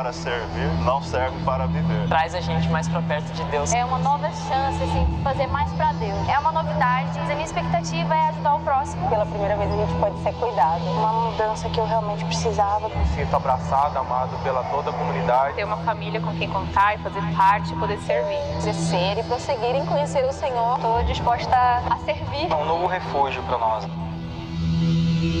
para servir, não serve para viver. Traz a gente mais para perto de Deus. É uma nova chance, assim, de fazer mais para Deus. É uma novidade, mas a minha expectativa é ajudar o próximo. Pela primeira vez a gente pode ser cuidado. Uma mudança que eu realmente precisava. Me sinto abraçado, amado pela toda a comunidade. Ter uma família com quem contar e fazer parte, poder servir. Crescer e prosseguir em conhecer o Senhor. Estou disposta a servir. É um novo refúgio para nós.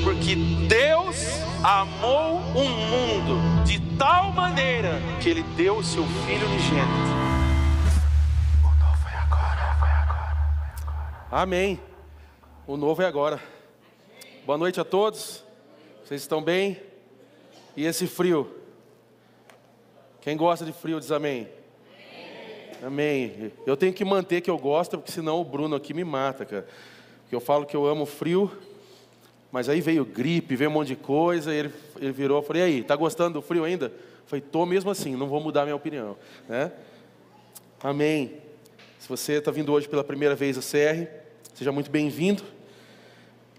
Porque Deus amou o mundo de tal maneira que ele deu o seu filho unigênito. O novo é agora, foi agora. Amém. O novo é agora. Boa noite a todos. Vocês estão bem? E esse frio? Quem gosta de frio diz amém. Amém. Eu tenho que manter que eu gosto, porque senão o Bruno aqui me mata, cara. Porque eu falo que eu amo frio, mas aí veio gripe, veio um monte de coisa, e ele, ele virou, eu falei, e aí, tá gostando do frio ainda? Eu falei, tô mesmo assim, não vou mudar minha opinião, né? Amém. Se você está vindo hoje pela primeira vez a CR, seja muito bem-vindo.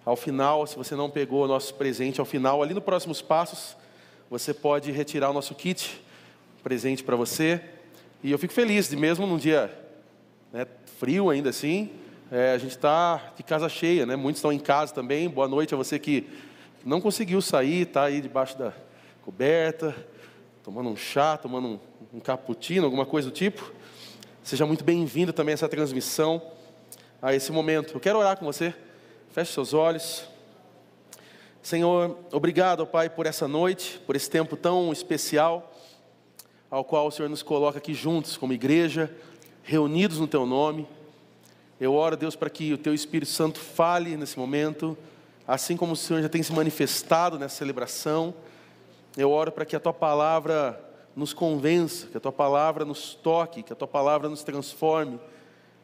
Ao final, se você não pegou o nosso presente, ao final, ali no Próximos Passos, você pode retirar o nosso kit, presente para você. E eu fico feliz de mesmo num dia né, frio ainda assim, é, a gente está de casa cheia, né? Muitos estão em casa também. Boa noite a você que não conseguiu sair, está aí debaixo da coberta, tomando um chá, tomando um, um cappuccino, alguma coisa do tipo. Seja muito bem-vindo também a essa transmissão, a esse momento. Eu quero orar com você. Feche seus olhos. Senhor, obrigado, Pai, por essa noite, por esse tempo tão especial, ao qual o Senhor nos coloca aqui juntos, como igreja, reunidos no Teu nome. Eu oro, Deus, para que o Teu Espírito Santo fale nesse momento, assim como o Senhor já tem se manifestado nessa celebração. Eu oro para que a Tua palavra nos convença, que a Tua palavra nos toque, que a Tua palavra nos transforme,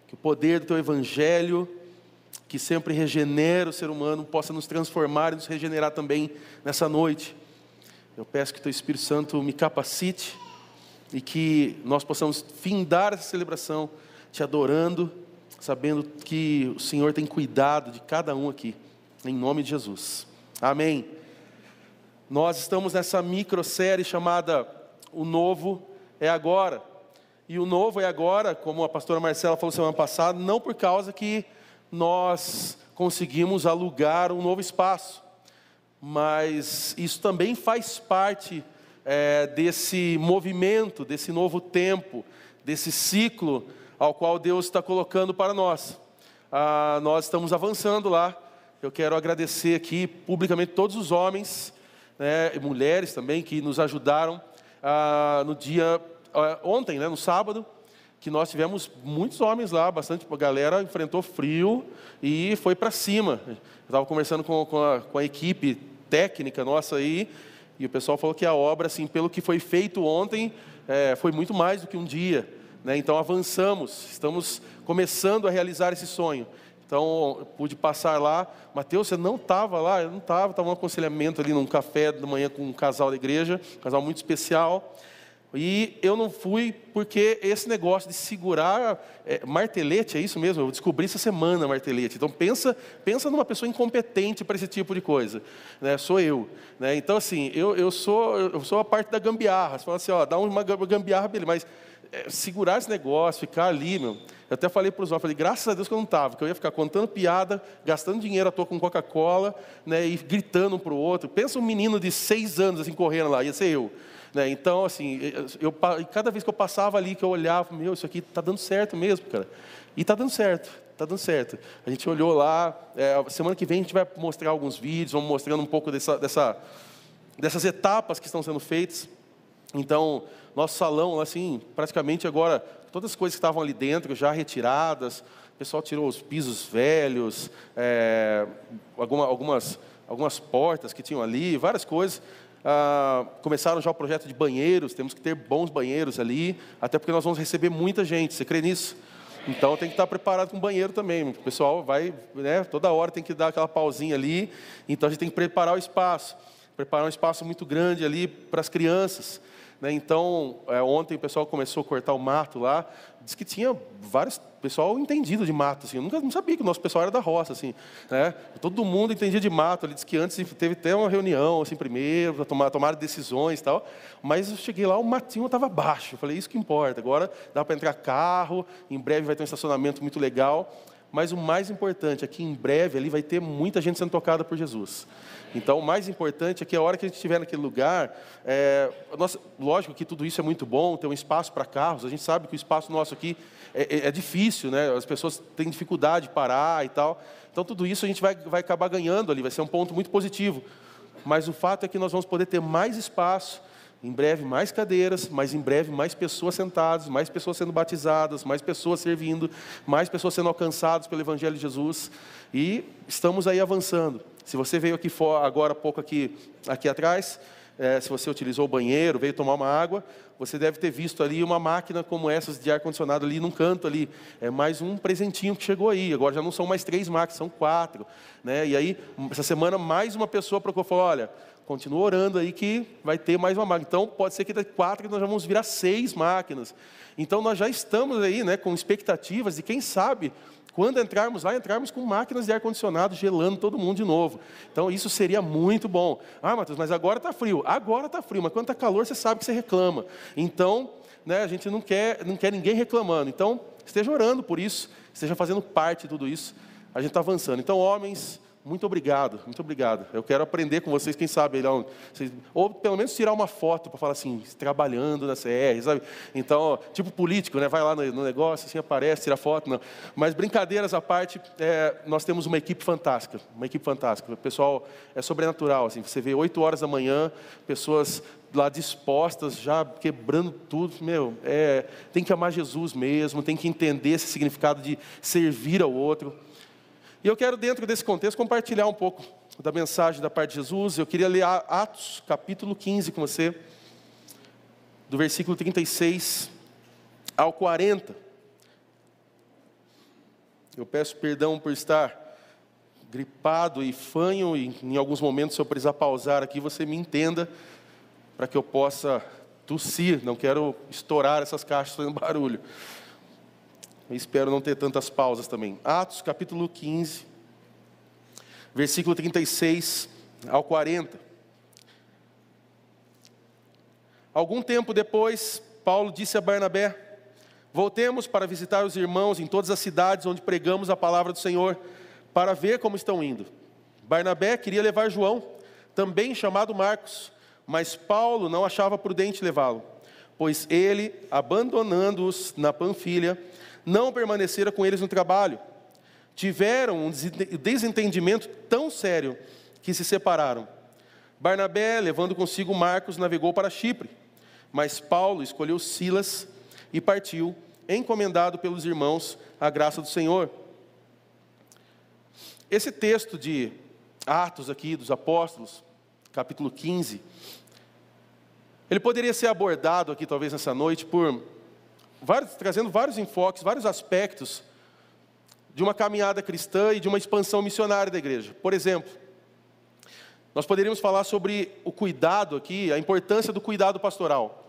que o poder do Teu Evangelho, que sempre regenera o ser humano, possa nos transformar e nos regenerar também nessa noite. Eu peço que o Teu Espírito Santo me capacite e que nós possamos findar essa celebração te adorando, sabendo que o Senhor tem cuidado de cada um aqui, em nome de Jesus. Amém. Nós estamos nessa microsérie chamada O Novo é Agora. E o novo é agora, como a pastora Marcela falou semana passada, não por causa que nós conseguimos alugar um novo espaço, mas isso também faz parte é, desse movimento, desse novo tempo, desse ciclo ao qual Deus está colocando para nós. Ah, nós estamos avançando lá. Eu quero agradecer aqui publicamente todos os homens né, e mulheres também que nos ajudaram ah, no dia ah, ontem, né, no sábado, que nós tivemos muitos homens lá, bastante galera enfrentou frio e foi para cima. Estava conversando com, com, a, com a equipe técnica nossa aí e o pessoal falou que a obra, assim, pelo que foi feito ontem, é, foi muito mais do que um dia. Né? Então avançamos, estamos começando a realizar esse sonho. Então, pude passar lá. Mateus, você não estava lá? Eu não estava, estava um aconselhamento ali num café da manhã com um casal da igreja, um casal muito especial. E eu não fui porque esse negócio de segurar é, martelete, é isso mesmo? Eu descobri essa semana martelete. Então pensa, pensa numa pessoa incompetente para esse tipo de coisa. Né? Sou eu. Né? Então assim, eu, eu, sou, eu sou a parte da gambiarra. Você fala assim, ó, dá uma gambiarra, mas é, segurar esse negócio, ficar ali, meu. Eu até falei para os homens, falei, graças a Deus que eu não estava, porque eu ia ficar contando piada, gastando dinheiro à toa com Coca-Cola, né, e gritando um para o outro. Pensa um menino de seis anos assim correndo lá, ia ser eu. Né? Então, assim, eu, cada vez que eu passava ali, que eu olhava, meu, isso aqui está dando certo mesmo, cara. E está dando certo, está dando certo. A gente olhou lá, é, semana que vem a gente vai mostrar alguns vídeos, vamos mostrando um pouco dessa, dessa, dessas etapas que estão sendo feitas. Então, nosso salão, assim, praticamente agora, todas as coisas que estavam ali dentro já retiradas, o pessoal tirou os pisos velhos, é, alguma, algumas, algumas portas que tinham ali, várias coisas. Ah, começaram já o projeto de banheiros, temos que ter bons banheiros ali, até porque nós vamos receber muita gente, você crê nisso? Então tem que estar preparado com banheiro também. O pessoal vai, né, toda hora tem que dar aquela pausinha ali, então a gente tem que preparar o espaço, preparar um espaço muito grande ali para as crianças. Né? Então, é, ontem o pessoal começou a cortar o mato lá, diz que tinha várias pessoal entendido de mato, assim. Eu nunca não sabia que o nosso pessoal era da roça, assim, né? Todo mundo entendia de mato. Ele disse que antes teve até uma reunião, assim, primeiro, para tomar, tomar decisões tal. Mas eu cheguei lá, o matinho estava baixo. Eu falei, isso que importa. Agora dá para entrar carro, em breve vai ter um estacionamento muito legal. Mas o mais importante é que em breve ali vai ter muita gente sendo tocada por Jesus. Então, o mais importante é que a hora que a gente estiver naquele lugar, é, nossa, lógico que tudo isso é muito bom, ter um espaço para carros. A gente sabe que o espaço nosso aqui é, é, é, difícil, né? As pessoas têm dificuldade de parar e tal. Então, tudo isso a gente vai, vai acabar ganhando ali, vai ser um ponto muito positivo. Mas o fato é que nós vamos poder ter mais espaço, em breve mais cadeiras, mas em breve mais pessoas sentadas, mais pessoas sendo batizadas, mais pessoas servindo, mais pessoas sendo alcançadas pelo Evangelho de Jesus. E estamos aí avançando. Se você veio aqui fora, agora há pouco aqui, aqui atrás, é, se você utilizou o banheiro, veio tomar uma água, você deve ter visto ali uma máquina como essas de ar-condicionado ali num canto ali. É mais um presentinho que chegou aí. Agora já não são mais três máquinas, são quatro. Né? E aí, essa semana, mais uma pessoa procurou e falou, olha, continua orando aí que vai ter mais uma máquina. Então, pode ser que daqui quatro nós vamos virar seis máquinas. Então, nós já estamos aí né, com expectativas de quem sabe quando entrarmos lá, entrarmos com máquinas de ar-condicionado gelando todo mundo de novo. Então, isso seria muito bom. Ah, Matheus, mas agora está frio. Agora está frio, mas quando está calor, você sabe que você reclama. Então, né, a gente não quer, não quer ninguém reclamando. Então, esteja orando por isso, esteja fazendo parte de tudo isso. A gente está avançando. Então, homens, muito obrigado, muito obrigado. Eu quero aprender com vocês, quem sabe, ou pelo menos tirar uma foto para falar assim, trabalhando na CR, sabe? Então, tipo político, né? Vai lá no, negócio, assim aparece, tira foto, não. Mas brincadeiras à parte, é, nós temos uma equipe fantástica, uma equipe fantástica. O pessoal é sobrenatural, assim. Você vê 8 horas da manhã, pessoas lá dispostas, já quebrando tudo, meu, é, tem que amar Jesus mesmo, tem que entender esse significado de servir ao outro. E eu quero, dentro desse contexto, compartilhar um pouco da mensagem da parte de Jesus. Eu queria ler Atos, capítulo 15, com você, do versículo 36 ao 40. Eu peço perdão por estar gripado e fanho, e em alguns momentos, se eu precisar pausar aqui, você me entenda, para que eu possa tossir. Não quero estourar essas caixas fazendo barulho. Espero não ter tantas pausas também. Atos capítulo 15, versículo 36 ao 40. Algum tempo depois, Paulo disse a Barnabé: Voltemos para visitar os irmãos em todas as cidades onde pregamos a palavra do Senhor, para ver como estão indo. Barnabé queria levar João, também chamado Marcos, mas Paulo não achava prudente levá-lo, pois ele, abandonando-os na Panfilha, não permaneceram com eles no trabalho. Tiveram um desentendimento tão sério que se separaram. Barnabé, levando consigo Marcos, navegou para Chipre, mas Paulo escolheu Silas e partiu, encomendado pelos irmãos à graça do Senhor. Esse texto de Atos aqui dos Apóstolos, capítulo 15, ele poderia ser abordado aqui talvez nessa noite por vários, trazendo vários enfoques, vários aspectos de uma caminhada cristã e de uma expansão missionária da igreja. Por exemplo, nós poderíamos falar sobre o cuidado aqui, a importância do cuidado pastoral.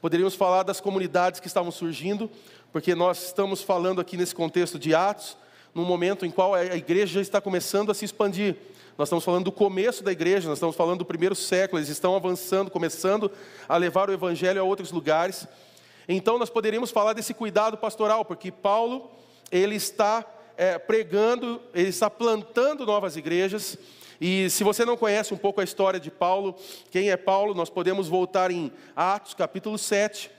Poderíamos falar das comunidades que estavam surgindo, porque nós estamos falando aqui nesse contexto de Atos, num momento em qual a igreja já está começando a se expandir. Nós estamos falando do começo da igreja, nós estamos falando do primeiro século, eles estão avançando, começando a levar o evangelho a outros lugares. Então nós poderíamos falar desse cuidado pastoral, porque Paulo ele está é, pregando, ele está plantando novas igrejas. E se você não conhece um pouco a história de Paulo, quem é Paulo, nós podemos voltar em Atos capítulo 7.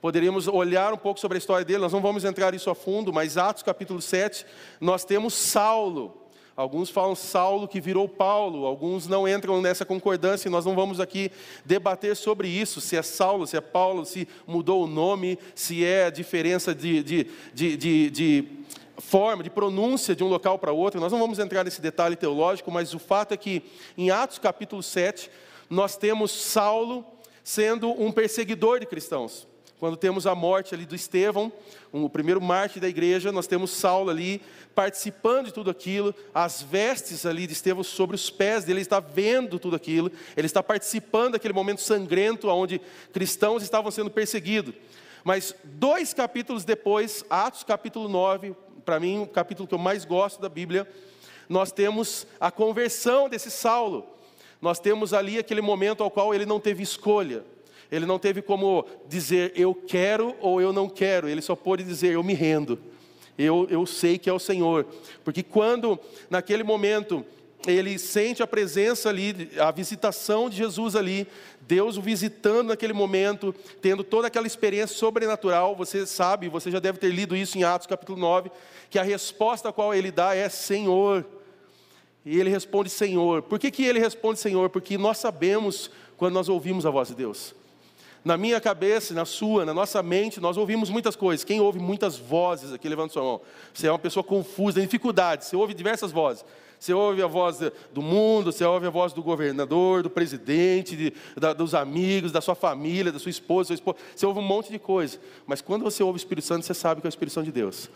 Poderíamos olhar um pouco sobre a história dele, nós não vamos entrar isso a fundo, mas Atos capítulo 7, nós temos Saulo. Alguns falam Saulo que virou Paulo, alguns não entram nessa concordância e nós não vamos aqui debater sobre isso, se é Saulo, se é Paulo, se mudou o nome, se é diferença de, de, de, de, de forma, de pronúncia de um local para outro. Nós não vamos entrar nesse detalhe teológico, mas o fato é que em Atos capítulo 7, nós temos Saulo sendo um perseguidor de cristãos. Quando temos a morte ali do Estevão, o primeiro mártir da igreja, nós temos Saulo ali participando de tudo aquilo, as vestes ali de Estevão sobre os pés dele, ele está vendo tudo aquilo, ele está participando daquele momento sangrento onde cristãos estavam sendo perseguidos. Mas dois capítulos depois, Atos capítulo 9, para mim o capítulo que eu mais gosto da Bíblia, nós temos a conversão desse Saulo. Nós temos ali aquele momento ao qual ele não teve escolha. Ele não teve como dizer eu quero ou eu não quero. Ele só pôde dizer eu me rendo. Eu, eu sei que é o Senhor. Porque quando, naquele momento, ele sente a presença ali, a visitação de Jesus ali, Deus o visitando naquele momento, tendo toda aquela experiência sobrenatural, você sabe, você já deve ter lido isso em Atos capítulo 9, que a resposta a qual ele dá é Senhor. E ele responde Senhor. Por que, que ele responde Senhor? Porque nós sabemos quando nós ouvimos a voz de Deus. Na minha cabeça, na sua, na nossa mente, nós ouvimos muitas coisas. Quem ouve muitas vozes aqui, levanta sua mão. Você é uma pessoa confusa, tem dificuldade, você ouve diversas vozes. Você ouve a voz do mundo, você ouve a voz do governador, do presidente, de, da, dos amigos, da sua família, da sua esposa, sua esposa. Você ouve um monte de coisa. Mas quando você ouve o Espírito Santo, você sabe que é o Espírito Santo de Deus.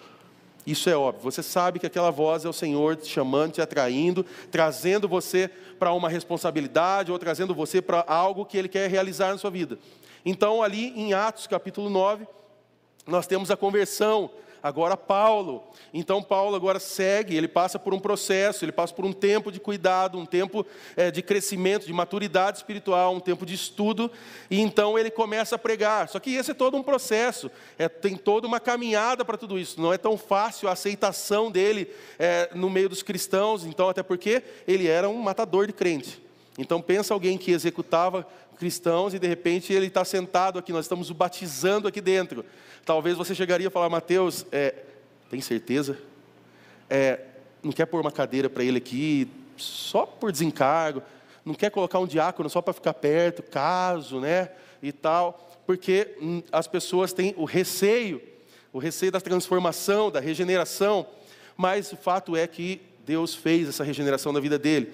Isso é óbvio. Você sabe que aquela voz é o Senhor te chamando, te atraindo, trazendo você para uma responsabilidade ou trazendo você para algo que Ele quer realizar na sua vida. Então, ali em Atos capítulo 9, nós temos a conversão agora Paulo. Então Paulo agora segue, ele passa por um processo, ele passa por um tempo de cuidado, um tempo é, de crescimento, de maturidade espiritual, um tempo de estudo, e então ele começa a pregar. Só que esse é todo um processo, é, tem toda uma caminhada para tudo isso. Não é tão fácil a aceitação dele é, no meio dos cristãos, então até porque ele era um matador de crente. Então pensa alguém que executava cristãos e de repente ele está sentado aqui, nós estamos o batizando aqui dentro. Talvez você chegaria a falar, Mateus, é, tem certeza? É, não quer pôr uma cadeira para ele aqui só por desencargo? Não quer colocar um diácono só para ficar perto, caso, né? E tal, porque hum, as pessoas têm o receio, o receio da transformação, da regeneração, mas o fato é que Deus fez essa regeneração na vida dele.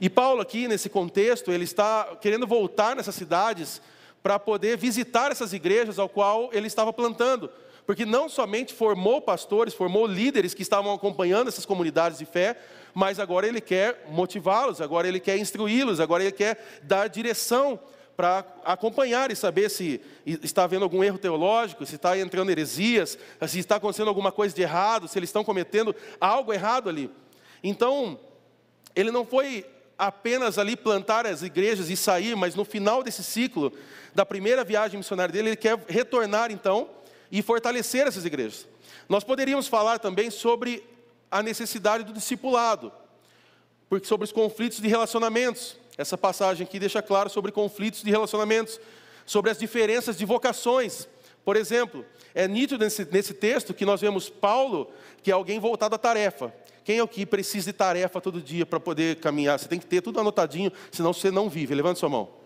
E Paulo, aqui nesse contexto, ele está querendo voltar nessas cidades para poder visitar essas igrejas ao qual ele estava plantando. Porque não somente formou pastores, formou líderes que estavam acompanhando essas comunidades de fé, mas agora ele quer motivá-los, agora ele quer instruí-los, agora ele quer dar direção para acompanhar e saber se está havendo algum erro teológico, se está entrando heresias, se está acontecendo alguma coisa de errado, se eles estão cometendo algo errado ali. Então, ele não foi apenas ali plantar as igrejas e sair, mas no final desse ciclo, da primeira viagem missionária dele, ele quer retornar então e fortalecer essas igrejas. Nós poderíamos falar também sobre a necessidade do discipulado, porque sobre os conflitos de relacionamentos. Essa passagem aqui deixa claro sobre conflitos de relacionamentos, sobre as diferenças de vocações. Por exemplo, é nítido nesse, nesse texto que nós vemos Paulo, que é alguém voltado à tarefa. Quem é o que precisa de tarefa todo dia para poder caminhar? Você tem que ter tudo anotadinho, senão você não vive. Levante sua mão.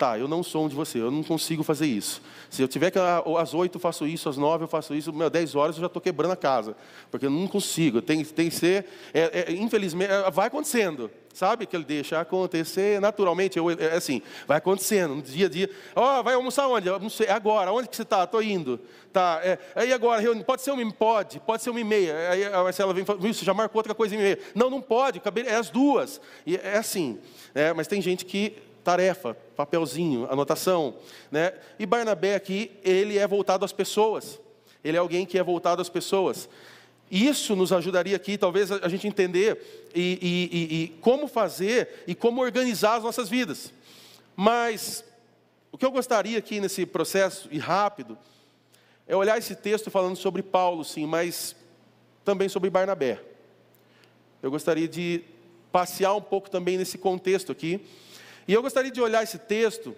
Tá, eu não sou um de você, eu não consigo fazer isso. Se eu tiver que às oito eu faço isso, às nove eu faço isso, meu, dez horas eu já estou quebrando a casa, porque eu não consigo. Tem, tem que ser, é, é, infelizmente, é, vai acontecendo, sabe? Que ele deixa acontecer naturalmente, eu, é assim, vai acontecendo no dia a dia. Ó, oh, vai almoçar onde? Eu não sei, é agora, onde que você está? Estou indo. Tá, é, aí agora, pode ser uma pode, pode ser uma e meia. Aí a Marcela vem e fala, você já marcou outra coisa em meia. Não, não pode, é as duas. E é assim, é, mas tem gente que tarefa, papelzinho, anotação. Né? E Barnabé aqui, ele é voltado às pessoas. Ele é alguém que é voltado às pessoas. Isso nos ajudaria aqui, talvez, a gente entender e, e, e, como fazer e como organizar as nossas vidas. Mas o que eu gostaria aqui nesse processo, e rápido, é olhar esse texto falando sobre Paulo, sim, mas também sobre Barnabé. Eu gostaria de passear um pouco também nesse contexto aqui e eu gostaria de olhar esse texto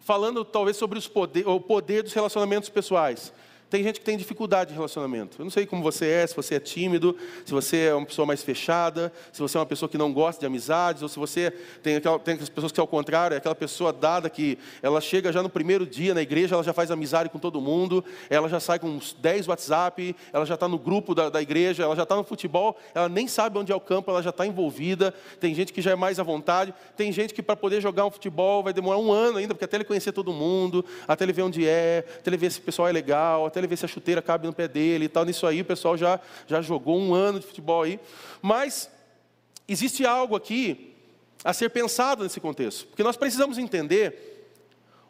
falando talvez sobre poder, o poder dos relacionamentos pessoais. Tem gente que tem dificuldade de relacionamento. Eu não sei como você é, se você é tímido, se você é uma pessoa mais fechada, se você é uma pessoa que não gosta de amizades, ou se você tem, tem aquelas pessoas que, ao contrário, é aquela pessoa dada que ela chega já no primeiro dia na igreja, ela já faz amizade com todo mundo, ela já sai com uns 10 WhatsApp, ela já está no grupo da, da igreja, ela já está no futebol, ela nem sabe onde é o campo, ela já está envolvida. Tem gente que já é mais à vontade, tem gente que para poder jogar um futebol vai demorar um ano ainda, porque até ele conhecer todo mundo, até ele ver onde é, até ele ver se o pessoal é legal, até ele ver se a chuteira cabe no pé dele e tal. Nisso aí o pessoal já, já jogou um ano de futebol aí. Mas existe algo aqui a ser pensado nesse contexto. Porque nós precisamos entender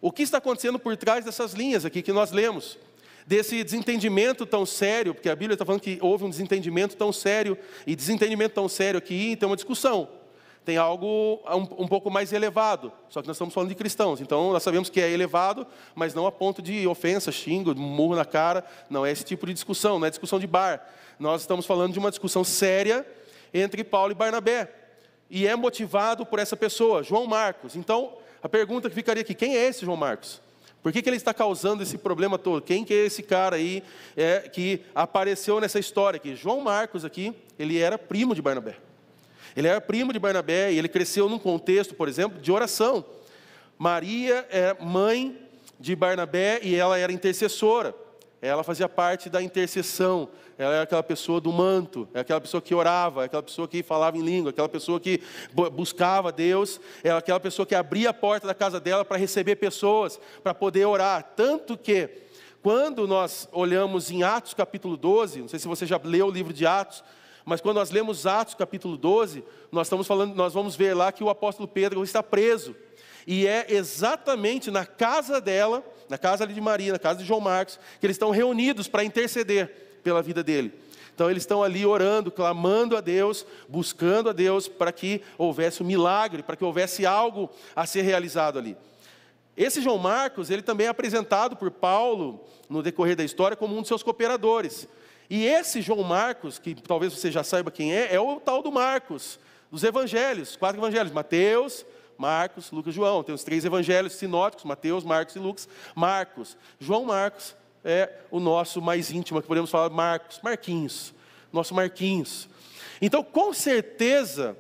o que está acontecendo por trás dessas linhas aqui que nós lemos? Desse desentendimento tão sério, porque a Bíblia está falando que houve um desentendimento tão sério, e desentendimento tão sério aqui, então uma discussão. Tem algo um, um pouco mais elevado, só que nós estamos falando de cristãos, então nós sabemos que é elevado, mas não a ponto de ofensa, xingo, murro na cara, não é esse tipo de discussão, não é discussão de bar. Nós estamos falando de uma discussão séria entre Paulo e Barnabé, e é motivado por essa pessoa, João Marcos. Então, a pergunta que ficaria aqui: quem é esse João Marcos? Por que, que ele está causando esse problema todo? Quem que é esse cara aí é, que apareceu nessa história aqui? João Marcos aqui, ele era primo de Barnabé. Ele era primo de Barnabé e ele cresceu num contexto, por exemplo, de oração. Maria é mãe de Barnabé e ela era intercessora. Ela fazia parte da intercessão ela era aquela pessoa do manto, é aquela pessoa que orava, é aquela pessoa que falava em língua, aquela pessoa que buscava Deus, é aquela pessoa que abria a porta da casa dela para receber pessoas, para poder orar. Tanto que, quando nós olhamos em Atos capítulo 12, não sei se você já leu o livro de Atos, mas quando nós lemos Atos capítulo 12, nós estamos falando, nós vamos ver lá que o apóstolo Pedro está preso. E é exatamente na casa dela, na casa de Maria, na casa de João Marcos, que eles estão reunidos para interceder pela vida dele. Então eles estão ali orando, clamando a Deus, buscando a Deus para que houvesse um milagre, para que houvesse algo a ser realizado ali. Esse João Marcos, ele também é apresentado por Paulo no decorrer da história como um dos seus cooperadores. E esse João Marcos, que talvez você já saiba quem é, é o tal do Marcos, dos evangelhos, quatro evangelhos, Mateus, Marcos, Lucas João. Tem os três evangelhos sinóticos, Mateus, Marcos e Lucas. Marcos, João Marcos é o nosso mais íntimo, que podemos falar Marcos, Marquinhos, nosso Marquinhos. Então, com certeza,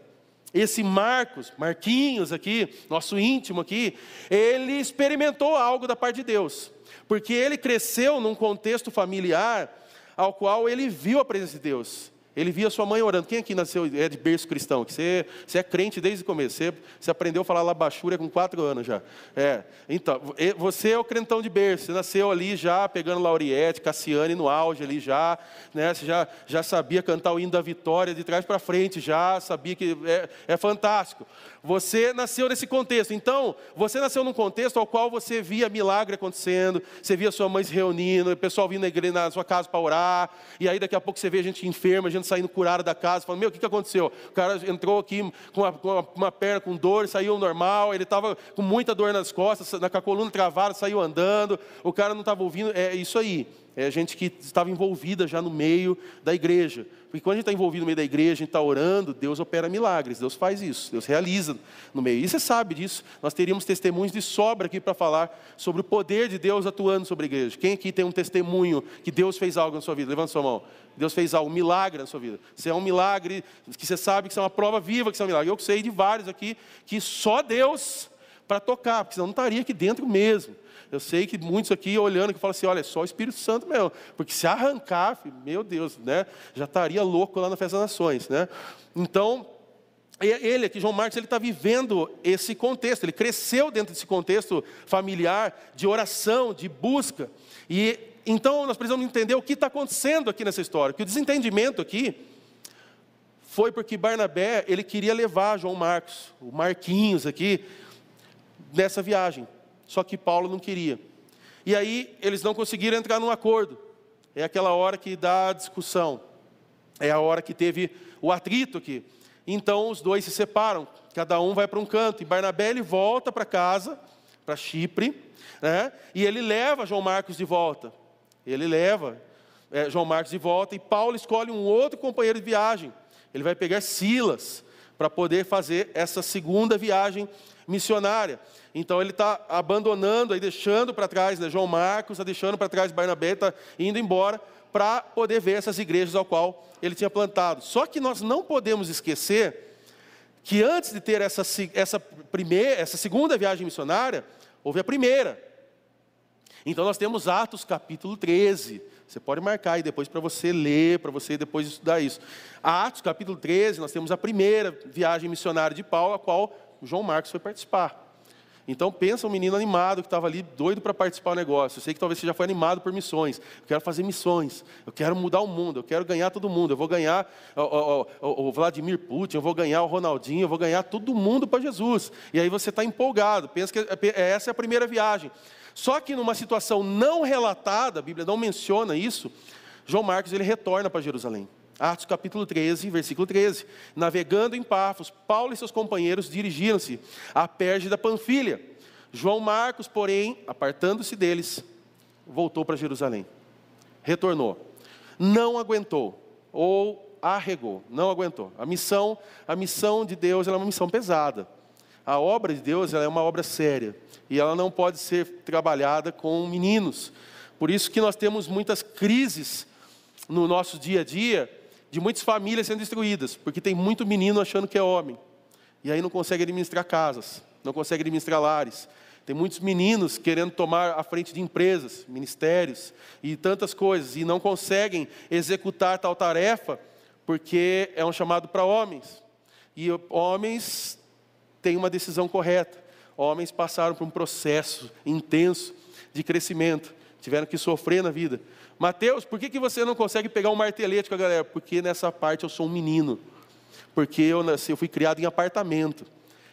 esse Marcos, Marquinhos aqui, nosso íntimo aqui, ele experimentou algo da parte de Deus, porque ele cresceu num contexto familiar ao qual ele viu a presença de Deus. Ele via sua mãe orando. Quem aqui nasceu é de berço cristão? Que você, você é crente desde o começo. Você, você aprendeu a falar labachúria com quatro anos já. É. Então, você é o crentão de berço. Você nasceu ali já pegando Lauriette, Cassiane no auge ali já. Né? Você já, já sabia cantar o hino da vitória de trás para frente já. Sabia que é, é fantástico. Você nasceu nesse contexto. Então, você nasceu num contexto ao qual você via milagre acontecendo, você via sua mãe se reunindo, o pessoal vindo na, igreja, na sua casa para orar, e aí daqui a pouco você vê gente enferma, a saindo curada da casa, falando, meu, o que, que aconteceu? O cara entrou aqui com uma, com uma, perna com dor, saiu normal, ele estava com muita dor nas costas, com a coluna travada, saiu andando, o cara não estava ouvindo, é isso aí é gente que estava envolvida já no meio da igreja. Porque quando a gente está envolvido no meio da igreja, a gente está orando, Deus opera milagres, Deus faz isso, Deus realiza no meio. E você sabe disso, nós teríamos testemunhos de sobra aqui para falar sobre o poder de Deus atuando sobre a igreja. Quem aqui tem um testemunho que Deus fez algo na sua vida? Levanta sua mão. Deus fez algo, um milagre na sua vida. Se é um milagre, que você sabe que isso é uma prova viva que isso é um milagre. Eu sei de vários aqui que só Deus para tocar, porque senão não estaria aqui dentro mesmo. Eu sei que muitos aqui olhando que falam assim, olha, é só o Espírito Santo mesmo, porque se arrancar, meu Deus, né, já estaria louco lá na Festa das Nações, né? Então, ele aqui, João Marcos, ele está vivendo esse contexto, ele cresceu dentro desse contexto familiar, de oração, de busca, e então nós precisamos entender o que está acontecendo aqui nessa história, que o desentendimento aqui foi porque Barnabé, ele queria levar João Marcos, o Marquinhos aqui, nessa viagem. Só que Paulo não queria. E aí eles não conseguiram entrar num acordo. É aquela hora que dá a discussão. É a hora que teve o atrito aqui. Então os dois se separam, cada um vai para um canto. E Barnabé ele volta para casa, para Chipre, né? e ele leva João Marcos de volta. Ele leva é, João Marcos de volta, e Paulo escolhe um outro companheiro de viagem. Ele vai pegar Silas para poder fazer essa segunda viagem missionária. Então ele está abandonando, aí deixando para trás né, João Marcos, está deixando para trás Barnabé, está indo embora para poder ver essas igrejas ao qual ele tinha plantado. Só que nós não podemos esquecer que antes de ter essa, essa, primeira, essa segunda viagem missionária, houve a primeira. Então nós temos Atos capítulo 13. Você pode marcar aí depois para você ler, para você depois estudar isso. Atos capítulo 13, nós temos a primeira viagem missionária de Paulo, a qual João Marcos foi participar. Então pensa um menino animado que estava ali, doido para participar do negócio. Eu sei que talvez você já foi animado por missões. Eu quero fazer missões. Eu quero mudar o mundo. Eu quero ganhar todo mundo. Eu vou ganhar o, o, o, Vladimir Putin. Eu vou ganhar o Ronaldinho. Eu vou ganhar todo mundo para Jesus. E aí você está empolgado. Pensa que essa é a primeira viagem. Só que numa situação não relatada, a Bíblia não menciona isso. João Marcos ele retorna para Jerusalém. Atos capítulo 13, versículo 13. Navegando em Pafos, Paulo e seus companheiros dirigiram-se à Perge da Panfilha. João Marcos, porém, apartando-se deles, voltou para Jerusalém. Retornou. Não aguentou ou arregou, não aguentou. A missão, a missão de Deus é uma missão pesada. A obra de Deus é uma obra séria e ela não pode ser trabalhada com meninos. Por isso que nós temos muitas crises no nosso dia a dia de muitas famílias sendo destruídas, porque tem muito menino achando que é homem, e aí não consegue administrar casas, não consegue administrar lares. Tem muitos meninos querendo tomar a frente de empresas, ministérios e tantas coisas, e não conseguem executar tal tarefa, porque é um chamado para homens. E homens têm uma decisão correta. Homens passaram por um processo intenso de crescimento, tiveram que sofrer na vida. Mateus, por que, que você não consegue pegar um martelete com a galera? Porque nessa parte eu sou um menino. Porque eu nasci, eu fui criado em apartamento.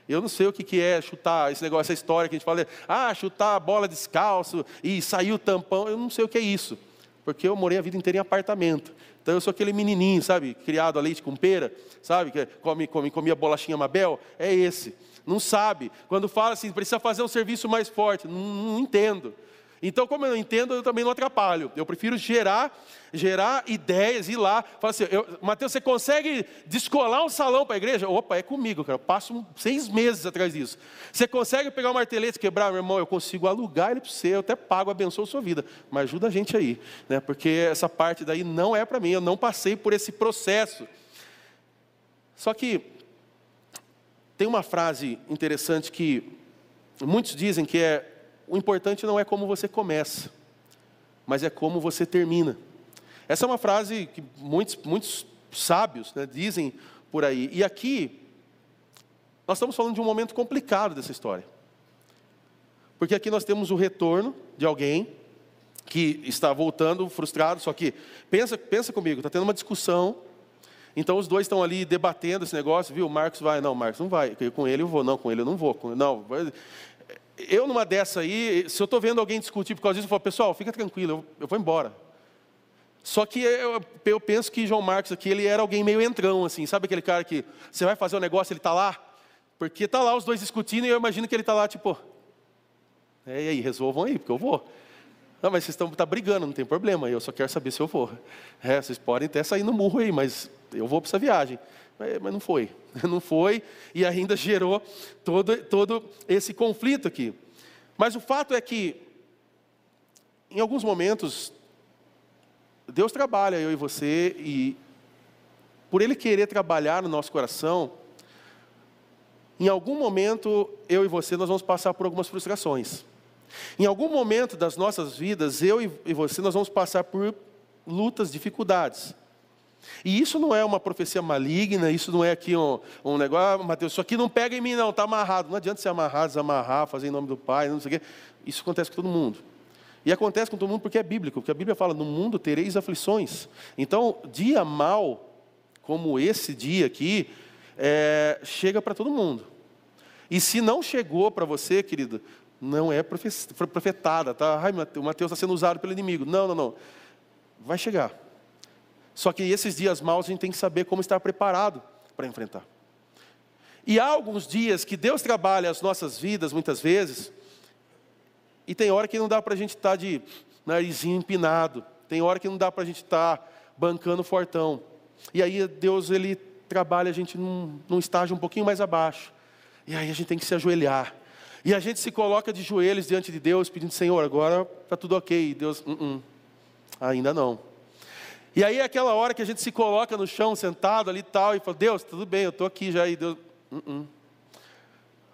Eu não sei o que, que é chutar esse negócio, essa história que a gente fala, ah, chutar a bola descalço e sair o tampão. Eu não sei o que é isso. Porque eu morei a vida inteira em apartamento. Então eu sou aquele menininho, sabe, criado a leite com pera, sabe, que come, come, comia bolachinha Mabel. É esse. Não sabe. Quando fala assim, precisa fazer um serviço mais forte. não, não entendo. Então, como eu não entendo, eu também não atrapalho. Eu prefiro gerar, gerar ideias, ir lá, falar assim, eu, Mateus, você consegue descolar um salão para a igreja? Opa, é comigo, cara. Eu passo seis meses atrás disso. Você consegue pegar um martelete, quebrar, meu irmão? Eu consigo alugar ele para você, eu até pago, abençoo a sua vida. Mas ajuda a gente aí, né? Porque essa parte daí não é para mim, eu não passei por esse processo. Só que tem uma frase interessante que muitos dizem que é o importante não é como você começa, mas é como você termina. Essa é uma frase que muitos, muitos sábios né, dizem por aí. E aqui, nós estamos falando de um momento complicado dessa história. Porque aqui nós temos o retorno de alguém que está voltando frustrado, só que pensa, pensa comigo, está tendo uma discussão, então os dois estão ali debatendo esse negócio, viu? Marcos vai, não, Marcos não vai, com ele eu vou, não, com ele eu não vou, não eu numa dessa aí, se eu estou vendo alguém discutir por causa disso, eu falo, pessoal, fica tranquilo, eu, eu vou embora. Só que eu, eu, penso que João Marcos aqui, ele era alguém meio entrão, assim, sabe aquele cara que você vai fazer o um negócio, ele está lá? Porque está lá os dois discutindo e eu imagino que ele está lá, tipo, é, e aí, resolvam aí, porque eu vou. Não, mas vocês estão tá brigando, não tem problema, eu só quero saber se eu vou. É, vocês podem até sair no murro aí, mas eu vou para essa viagem. Mas não foi, não foi, e ainda gerou todo, todo esse conflito aqui. Mas o fato é que, em alguns momentos, Deus trabalha, eu e você, e por Ele querer trabalhar no nosso coração, em algum momento, eu e você, nós vamos passar por algumas frustrações. Em algum momento das nossas vidas, eu e você, nós vamos passar por lutas, dificuldades. E isso não é uma profecia maligna, isso não é aqui um, um negócio, ah, Mateus, isso aqui não pega em mim não, está amarrado. Não adianta ser amarrado, desamarrar, fazer em nome do Pai, não sei o quê. Isso acontece com todo mundo. E acontece com todo mundo porque é bíblico, porque a Bíblia fala, no mundo tereis aflições. Então, dia mal, como esse dia aqui, é, chega para todo mundo. E se não chegou para você, querido, não é profetada, tá? Ai, o Mateus está sendo usado pelo inimigo. Não, não, não. Vai chegar. Só que esses dias maus a gente tem que saber como estar preparado para enfrentar. E há alguns dias que Deus trabalha as nossas vidas, muitas vezes, e tem hora que não dá para a gente estar tá de narizinho empinado, tem hora que não dá para a gente estar tá bancando fortão. E aí Deus ele trabalha a gente num, num estágio um pouquinho mais abaixo. E aí a gente tem que se ajoelhar. E a gente se coloca de joelhos diante de Deus, pedindo, Senhor, agora está tudo ok. E Deus, uh -uh, ainda não. E aí é aquela hora que a gente se coloca no chão, sentado ali e tal, e fala, Deus, tudo bem, eu estou aqui já. E Deus, uh -uh.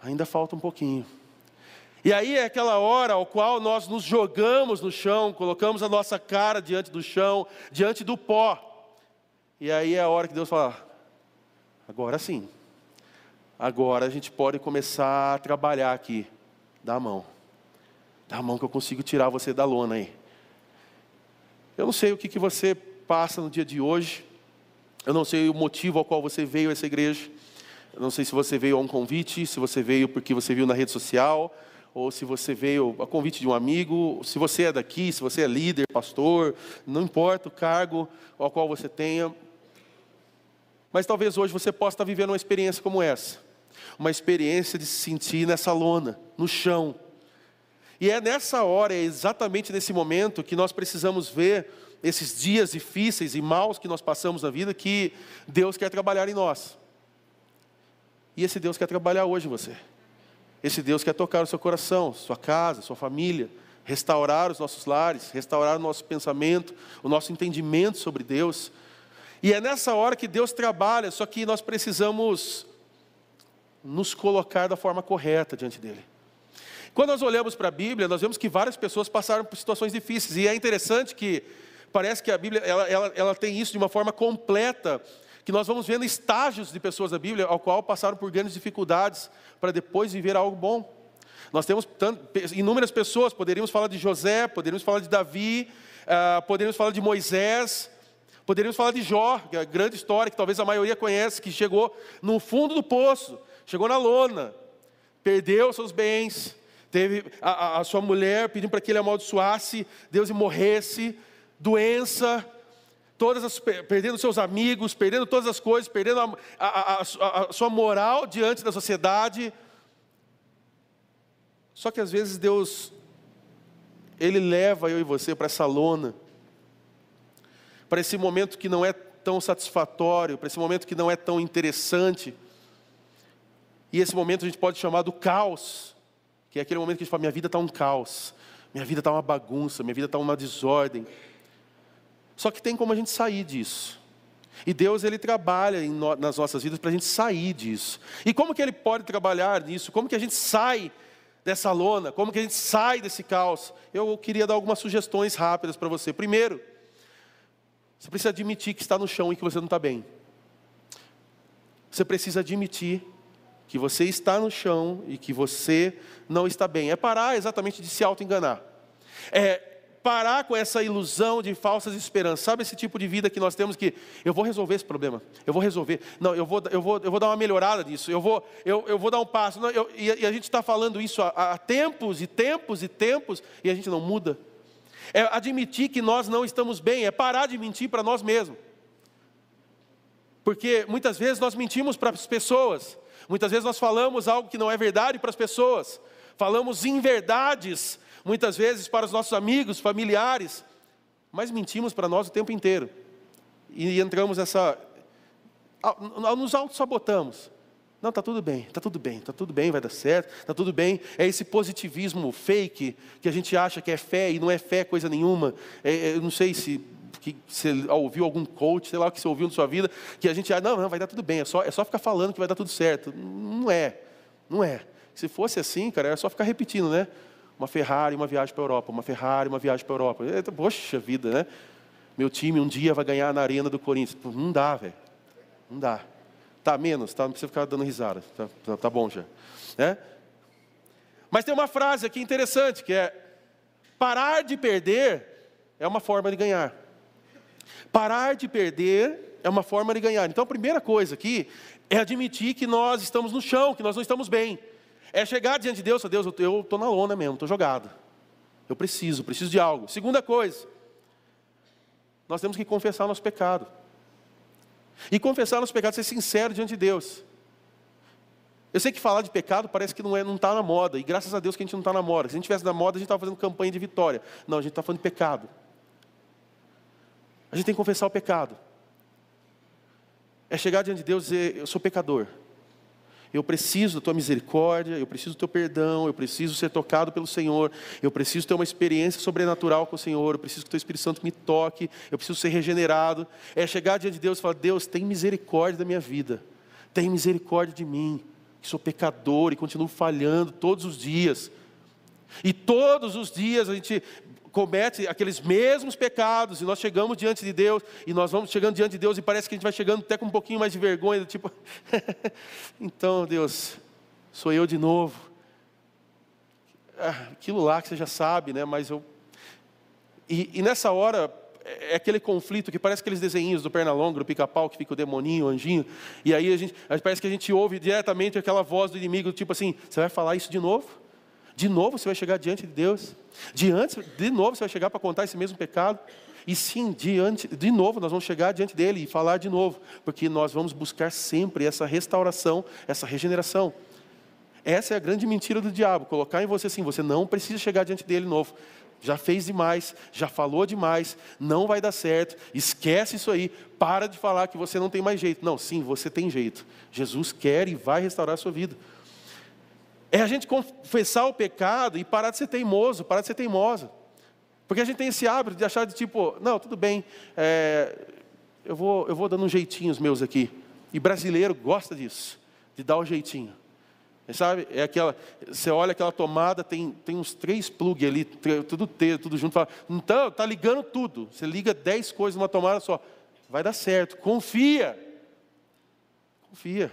ainda falta um pouquinho. E aí é aquela hora ao qual nós nos jogamos no chão, colocamos a nossa cara diante do chão, diante do pó. E aí é a hora que Deus fala, agora sim. Agora a gente pode começar a trabalhar aqui. dá a mão. Dá a mão que eu consigo tirar você da lona aí. Eu não sei o que, que você passa no dia de hoje. Eu não sei o motivo ao qual você veio a essa igreja. Eu não sei se você veio a um convite, se você veio porque você viu na rede social, ou se você veio a convite de um amigo, se você é daqui, se você é líder, pastor, não importa o cargo ao qual você tenha. Mas talvez hoje você possa estar vivendo uma experiência como essa. Uma experiência de se sentir nessa lona, no chão. E é nessa hora, é exatamente nesse momento que nós precisamos ver esses dias difíceis e maus que nós passamos na vida, que Deus quer trabalhar em nós. E esse Deus quer trabalhar hoje em você. Esse Deus quer tocar o seu coração, sua casa, sua família, restaurar os nossos lares, restaurar o nosso pensamento, o nosso entendimento sobre Deus. E é nessa hora que Deus trabalha, só que nós precisamos nos colocar da forma correta diante dele. Quando nós olhamos para a Bíblia, nós vemos que várias pessoas passaram por situações difíceis, e é interessante que parece que a Bíblia ela, ela, ela tem isso de uma forma completa, que nós vamos vendo estágios de pessoas da Bíblia ao qual passaram por grandes dificuldades para depois viver algo bom. Nós temos inúmeras pessoas, poderíamos falar de José, poderíamos falar de Davi, uh, poderíamos falar de Moisés, poderíamos falar de Jó, que é a grande história que talvez a maioria conhece, que chegou no fundo do poço, chegou na lona, perdeu seus bens, teve a, a sua mulher pedindo para que ele amaldiçoasse Deus e morresse, doença, todas as, perdendo seus amigos, perdendo todas as coisas, perdendo a, a, a, a sua moral diante da sociedade. Só que às vezes Deus, Ele leva eu e você para essa lona, para esse momento que não é tão satisfatório, para esse momento que não é tão interessante. E esse momento a gente pode chamar do caos, que é aquele momento que a gente fala: minha vida está um caos, minha vida está uma bagunça, minha vida está uma desordem. Só que tem como a gente sair disso. E Deus ele trabalha no, nas nossas vidas para a gente sair disso. E como que Ele pode trabalhar nisso? Como que a gente sai dessa lona? Como que a gente sai desse caos? Eu queria dar algumas sugestões rápidas para você. Primeiro, você precisa admitir que está no chão e que você não está bem. Você precisa admitir que você está no chão e que você não está bem. É parar exatamente de se auto-enganar. É parar com essa ilusão de falsas esperanças. Sabe esse tipo de vida que nós temos que eu vou resolver esse problema, eu vou resolver. Não, eu vou, eu vou, eu vou dar uma melhorada nisso. Eu vou, eu, eu vou dar um passo. Não, eu, e, a gente está falando isso há, há tempos e tempos e tempos e a gente não muda. É admitir que nós não estamos bem, é parar de mentir para nós mesmos. Porque muitas vezes nós mentimos para as pessoas, muitas vezes nós falamos algo que não é verdade para as pessoas, falamos inverdades muitas vezes para os nossos amigos, familiares, mas mentimos para nós o tempo inteiro. E entramos nessa. Nos auto-sabotamos. Não, está tudo bem, está tudo bem, está tudo bem, vai dar certo, está tudo bem. É esse positivismo fake que a gente acha que é fé e não é fé coisa nenhuma. É, é eu não sei se que você ouviu algum coach, sei lá o que você ouviu na sua vida, que a gente acha, não, não, vai dar tudo bem, é só, é só ficar falando que vai dar tudo certo. Não é, não é. Se fosse assim, cara, era só ficar repetindo, né? Uma Ferrari, uma viagem para a Europa, uma Ferrari, uma viagem para a Europa. Poxa vida, né? Meu time um dia vai ganhar na arena do Corinthians. Não dá, velho. Não dá. Tá menos, tá? Não precisa ficar dando risada. Tá, tá, tá bom já. Né? Mas tem uma frase aqui interessante que é: parar de perder é uma forma de ganhar. Parar de perder é uma forma de ganhar. Então a primeira coisa aqui é admitir que nós estamos no chão, que nós não estamos bem. É chegar diante de Deus, Deus, eu estou na lona mesmo, estou jogado. Eu preciso, preciso de algo. Segunda coisa, nós temos que confessar nosso pecado. E confessar nosso pecado, ser sincero diante de Deus. Eu sei que falar de pecado parece que não é, não está na moda, e graças a Deus que a gente não está na moda. Se a gente estivesse na moda, a gente estava fazendo campanha de vitória. Não, a gente está falando de pecado. A gente tem que confessar o pecado. É chegar diante de Deus e dizer, eu sou pecador. Eu preciso da tua misericórdia, eu preciso do teu perdão, eu preciso ser tocado pelo Senhor, eu preciso ter uma experiência sobrenatural com o Senhor, eu preciso que o teu Espírito Santo me toque, eu preciso ser regenerado. É chegar diante de Deus e falar: Deus, tem misericórdia da minha vida, tem misericórdia de mim, que sou pecador e continuo falhando todos os dias. E todos os dias a gente comete aqueles mesmos pecados, e nós chegamos diante de Deus, e nós vamos chegando diante de Deus, e parece que a gente vai chegando até com um pouquinho mais de vergonha, tipo, então, Deus, sou eu de novo. ah, aquilo lá que você já sabe, né? Mas eu. E, e nessa hora, é aquele conflito que parece aqueles desenhinhos do Pernalonga, do pica-pau, que fica o demoninho, o anjinho, e aí a gente, parece que a gente ouve diretamente aquela voz do inimigo, tipo assim: você vai falar isso de novo? De novo você vai chegar diante de Deus? Diante, de novo você vai chegar para contar esse mesmo pecado? E sim, diante, de novo nós vamos chegar diante dele e falar de novo, porque nós vamos buscar sempre essa restauração, essa regeneração. Essa é a grande mentira do diabo, colocar em você assim, você não precisa chegar diante dele novo já fez demais, já falou demais, não vai dar certo, esquece isso aí, para de falar que você não tem mais jeito. Não, sim, você tem jeito. Jesus quer e vai restaurar a sua vida. É a gente confessar o pecado e parar de ser teimoso, parar de ser teimosa. Porque a gente tem esse hábito de achar de tipo, não, tudo bem, é, eu, vou, eu vou dando um jeitinho os meus aqui. E brasileiro gosta disso, de dar o um jeitinho. Sabe? É aquela, você olha aquela tomada, tem, tem uns três plugs ali, tudo tudo junto. Fala, então, tá ligando tudo. Você liga dez coisas numa tomada só. Vai dar certo. Confia. Confia.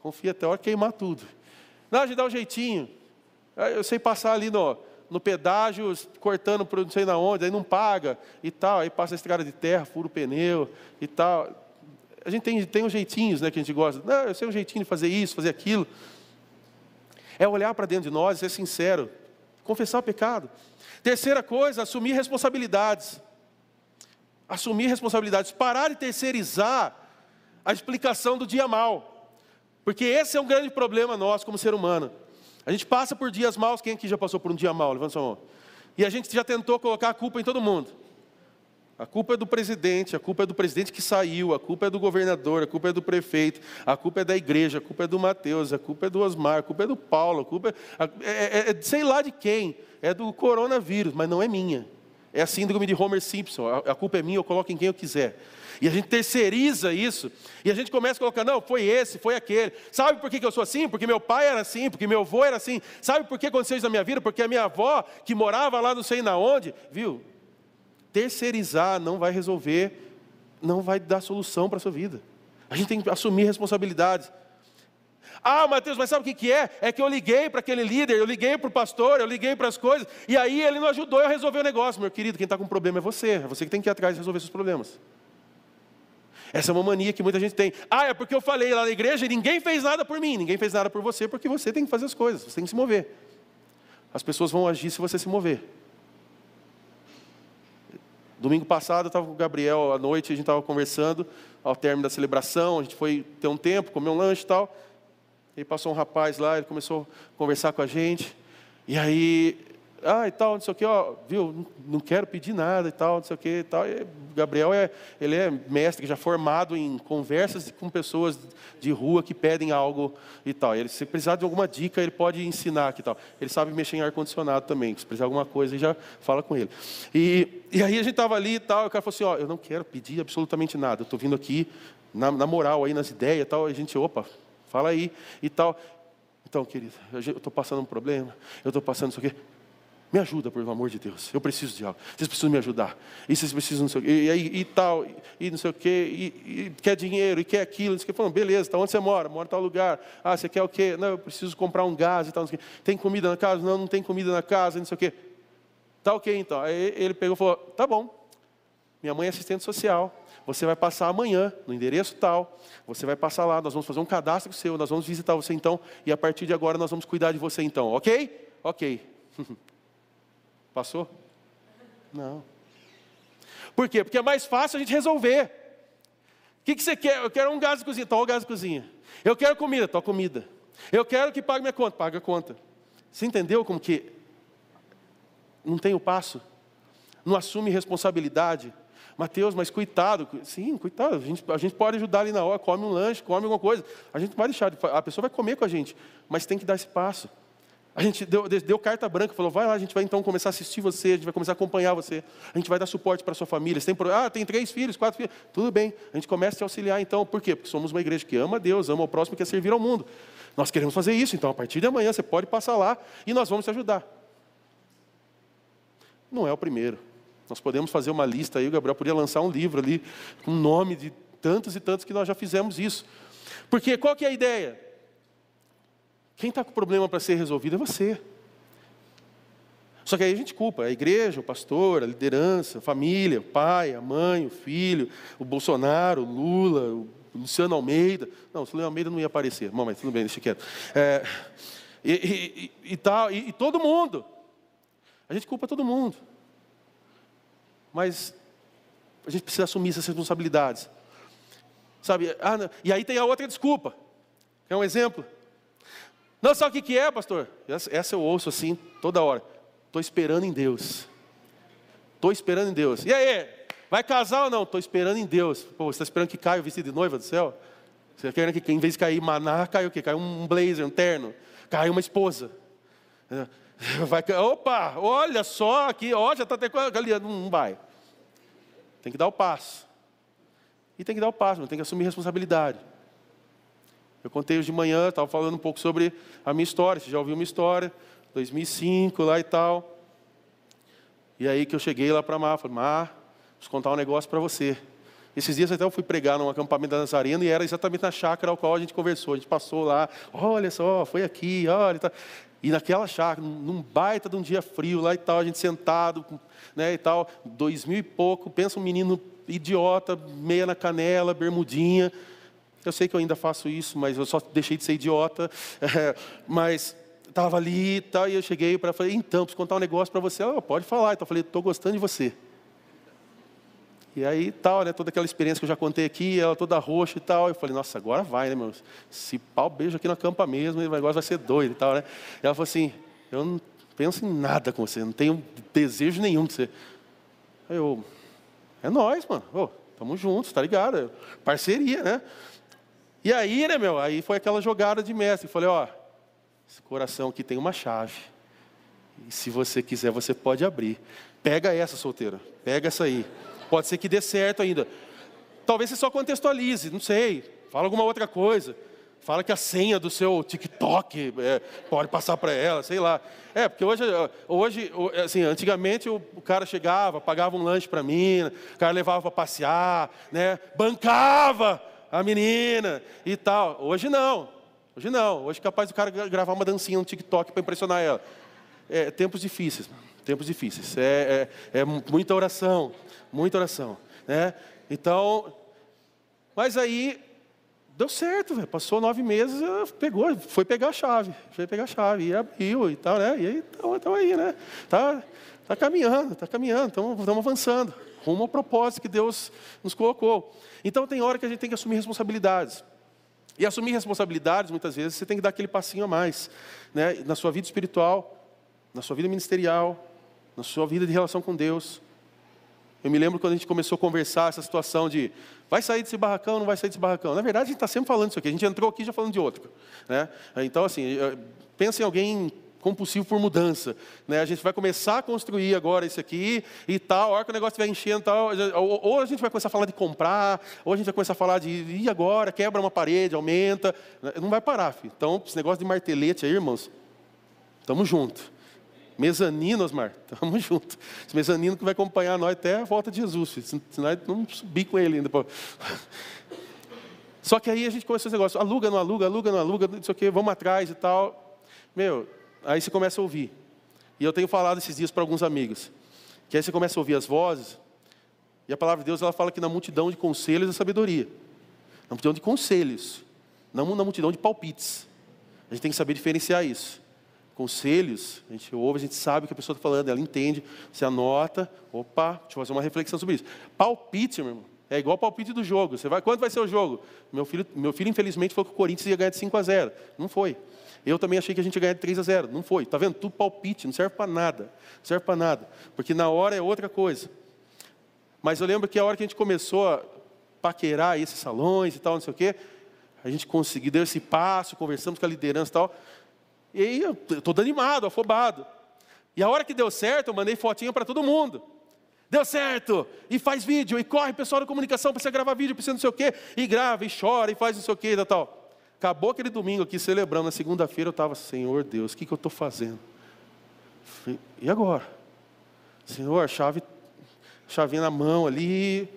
Confia até a hora queimar tudo. Não, a gente dá um jeitinho. Eu sei passar ali no, no pedágio, cortando por não sei na onde, aí não paga e tal. Aí passa a estrada de terra, fura o pneu e tal. A gente tem, tem uns jeitinhos né, que a gente gosta. Não, eu sei um jeitinho de fazer isso, fazer aquilo. É olhar para dentro de nós ser sincero, confessar o pecado. Terceira coisa, assumir responsabilidades. Assumir responsabilidades, parar de terceirizar a explicação do dia mal. Porque esse é um grande problema nosso como ser humano. A gente passa por dias maus, quem aqui já passou por um dia mau? Levanta sua mão. E a gente já tentou colocar a culpa em todo mundo. A culpa é do presidente, a culpa é do presidente que saiu, a culpa é do governador, a culpa é do prefeito, a culpa é da igreja, a culpa é do Mateus, a culpa é do Osmar, a culpa é do Paulo, a culpa é, é, é, é sei lá de quem, é do coronavírus, mas não é minha. É a síndrome de Homer Simpson, a, a culpa é minha, eu coloco em quem eu quiser. E a gente terceiriza isso, e a gente começa a colocar, não, foi esse, foi aquele. Sabe por que eu sou assim? Porque meu pai era assim, porque meu avô era assim. Sabe por que aconteceu isso na minha vida? Porque a minha avó, que morava lá não sei na onde, viu? terceirizar não vai resolver, não vai dar solução para a sua vida. A gente tem que assumir responsabilidades. Ah, Mateus, mas sabe o que, é? É que eu liguei para aquele líder, eu liguei para o pastor, eu liguei para as coisas, e aí ele não ajudou eu a resolver o negócio. Meu querido, quem está com problema é você, é você que tem que ir atrás de resolver seus problemas. Essa é uma mania que muita gente tem. Ah, é porque eu falei lá na igreja e ninguém fez nada por mim, ninguém fez nada por você, porque você tem que fazer as coisas, você tem que se mover. As pessoas vão agir se você se mover. Domingo passado eu estava com o Gabriel à noite, a gente estava conversando ao término da celebração, a gente foi ter um tempo, comer um lanche e tal. E passou um rapaz lá, ele começou a conversar com a gente. E aí ah, e tal, não sei o que, ó, viu, não quero pedir nada e tal, não sei o que e tal. E Gabriel é, ele é mestre, já formado em conversas com pessoas de rua que pedem algo e tal. Ele, se precisar de alguma dica, ele pode ensinar aqui e tal. Ele sabe mexer em ar-condicionado também, se precisar de alguma coisa, já fala com ele. E, e aí a gente estava ali e tal, e o cara falou assim, ó, eu não quero pedir absolutamente nada, eu estou vindo aqui na, na moral, aí nas ideias e tal, a gente, opa, fala aí e tal. Então, querido, eu estou passando um problema, eu estou passando isso aqui. Me ajuda, por amor de Deus. Eu preciso de algo. Vocês precisam me ajudar. E vocês precisam, não sei o quê. E, e, e tal, e, e, não sei o quê. E, quer dinheiro, e quer aquilo. Não sei beleza, tá onde você mora? Mora em tal lugar. Ah, você quer o quê? Não, eu preciso comprar um gás e tal. Tem comida na casa? Não, não tem comida na casa, não sei o quê. Tá ok, então. Aí ele pegou e falou, tá bom. Minha mãe é assistente social. Você vai passar amanhã no endereço tal. Você vai passar lá. Nós vamos fazer um cadastro seu. Nós vamos visitar você então. E a partir de agora nós vamos cuidar de você então. Ok? Ok. Passou? Não. Por quê? Porque é mais fácil a gente resolver. O que, que você quer? Eu quero um gás de cozinha, toma o gás de cozinha. Eu quero comida, toma comida. Eu quero que pague minha conta, paga a conta. Você entendeu como que não tem o passo? Não assume responsabilidade? Mateus, mas coitado, sim, coitado, a gente, a gente pode ajudar ali na hora, come um lanche, come alguma coisa. A gente vai deixar, a pessoa vai comer com a gente, mas tem que dar esse passo. A gente deu, deu, carta branca, falou, vai lá, a gente vai então começar a assistir você, a gente vai começar a acompanhar você, a gente vai dar suporte para sua família. Você tem, ah, tem três filhos, quatro filhos, tudo bem, a gente começa a te auxiliar então, por quê? Porque somos uma igreja que ama a Deus, ama o próximo e quer servir ao mundo. Nós queremos fazer isso, então a partir de amanhã você pode passar lá e nós vamos te ajudar. Não é o primeiro. Nós podemos fazer uma lista aí, o Gabriel podia lançar um livro ali, com o nome de tantos e tantos que nós já fizemos isso. Porque qual que é a ideia? Quem está com problema para ser resolvido é você. Só que aí a gente culpa a igreja, o pastor, a liderança, a família, o pai, a mãe, o filho, o Bolsonaro, o Lula, o Luciano Almeida. Não, o Luciano Almeida não ia aparecer. Bom, mas tudo bem, deixa quieto. É, e, e, e, tal, e, e todo mundo. A gente culpa todo mundo. Mas a gente precisa assumir essas responsabilidades. Sabe? Ah, e aí tem a outra desculpa. É um exemplo. Não sabe o que é, pastor? Essa eu ouço assim toda hora. Estou esperando em Deus. Estou esperando em Deus. E aí? Vai casar ou não? Estou esperando em Deus. Pô, você está esperando que caia o vestido de noiva do céu? Você está querendo que em vez de cair maná, caiu o quê? Caiu um blazer, um terno. Caiu uma esposa. Vai, opa, olha só aqui, ó, já está até ali, não vai. Tem que dar o passo. E tem que dar o passo, tem que assumir responsabilidade. Eu contei hoje de manhã, estava falando um pouco sobre a minha história. Você já ouviu uma história, 2005 lá e tal. E aí que eu cheguei lá para Mar, falei, Mar, preciso contar um negócio para você. Esses dias até eu fui pregar num acampamento da Nazarena e era exatamente na chácara ao qual a gente conversou. A gente passou lá, olha só, foi aqui, olha. Tá. E naquela chácara, num baita de um dia frio lá e tal, a gente sentado, né, e tal, dois mil e pouco, pensa um menino idiota, meia na canela, bermudinha. Eu sei que eu ainda faço isso, mas eu só deixei de ser idiota. É, mas estava ali e tal, e eu cheguei para falei, então, preciso contar um negócio para você. Ela, pode falar. Então eu falei, estou gostando de você. E aí tal, né, toda aquela experiência que eu já contei aqui, ela toda roxa e tal. Eu falei, nossa, agora vai, né, meu? Se pau beijo aqui na campa mesmo, o negócio vai ser doido e tal, né? E ela falou assim, eu não penso em nada com você, não tenho desejo nenhum de você. Aí eu, é nós, mano. Ô, tamo juntos, tá ligado? Parceria, né? E aí, né, meu? Aí foi aquela jogada de mestre. Falei, ó, esse coração aqui tem uma chave. E se você quiser, você pode abrir. Pega essa, solteira. Pega essa aí. Pode ser que dê certo ainda. Talvez você só contextualize, não sei. Fala alguma outra coisa. Fala que a senha do seu TikTok é, pode passar para ela, sei lá. É, porque hoje, hoje assim, antigamente o, o cara chegava, pagava um lanche para mim, o cara levava para passear, né? bancava a menina e tal. Hoje não. Hoje não. Hoje é capaz do cara gravar uma dancinha no TikTok para impressionar ela. É, tempos difíceis, tempos difíceis. É, é, é muita oração, muita oração. Né? Então, mas aí deu certo, véio. passou nove meses, pegou, foi pegar a chave, foi pegar a chave, e abriu e tal, né? E aí estamos aí, né? Tá, tá caminhando, tá caminhando, estamos avançando, rumo ao propósito que Deus nos colocou. Então tem hora que a gente tem que assumir responsabilidades. E assumir responsabilidades, muitas vezes, você tem que dar aquele passinho a mais, né? Na sua vida espiritual, na sua vida ministerial, na sua vida de relação com Deus. Eu me lembro quando a gente começou a conversar essa situação de vai sair desse barracão, não vai sair desse barracão. Na verdade, a gente está sempre falando isso aqui. A gente entrou aqui já falando de outro. Né? Então, assim, eh, pensa em alguém compulsivo por mudança. Né? A gente vai começar a construir agora isso aqui e tal, a hora que o negócio estiver enchendo, tal, ou, a gente vai começar a falar de comprar, ou a gente vai começar a falar de e agora, quebra uma parede, aumenta. Não vai parar, filho. Então, esse negócio de martelete aí, irmãos, estamos juntos. Mezanino, Osmar, estamos juntos. Esse mezanino que vai acompanhar nós até a volta de Jesus, se nós não subir com ele ainda. Só que aí a gente começou esse negócio, aluga, não aluga, aluga, não aluga, não sei o quê, vamos atrás e tal. Meu, aí você começa a ouvir. E eu tenho falado esses dias para alguns amigos, que aí você começa a ouvir as vozes, e a palavra de Deus ela fala que na multidão de conselhos é sabedoria. Na multidão de conselhos, não na multidão de palpites. A gente tem que saber diferenciar isso conselhos, a gente ouve, a gente sabe o que a pessoa está falando, ela entende, você anota, opa, deixa eu fazer uma reflexão sobre isso. Palpite, meu irmão, é igual palpite do jogo. Você vai, quanto vai ser o jogo? Meu filho, meu filho infelizmente falou que o Corinthians ia ganhar de 5 a 0. Não foi. Eu também achei que a gente ia ganhar de 3 a 0. Não foi. Está vendo? Tudo palpite, não serve para nada. Não serve para nada. Porque na hora é outra coisa. Mas eu lembro que a hora que a gente começou a paquerar esses salões e tal, não sei o quê, a gente conseguiu, deu esse passo, conversamos com a liderança e tal. E aí eu estou animado, afobado. E a hora que deu certo, eu mandei fotinha para todo mundo. Deu certo! E faz vídeo, e corre pessoal da comunicação você gravar vídeo, você não sei o quê, e grava, e chora, e faz não sei o quê, e tal. Acabou aquele domingo aqui celebrando, na segunda-feira eu estava, Senhor Deus, o que, que eu estou fazendo? E agora? Senhor, chave, chavinha na mão ali,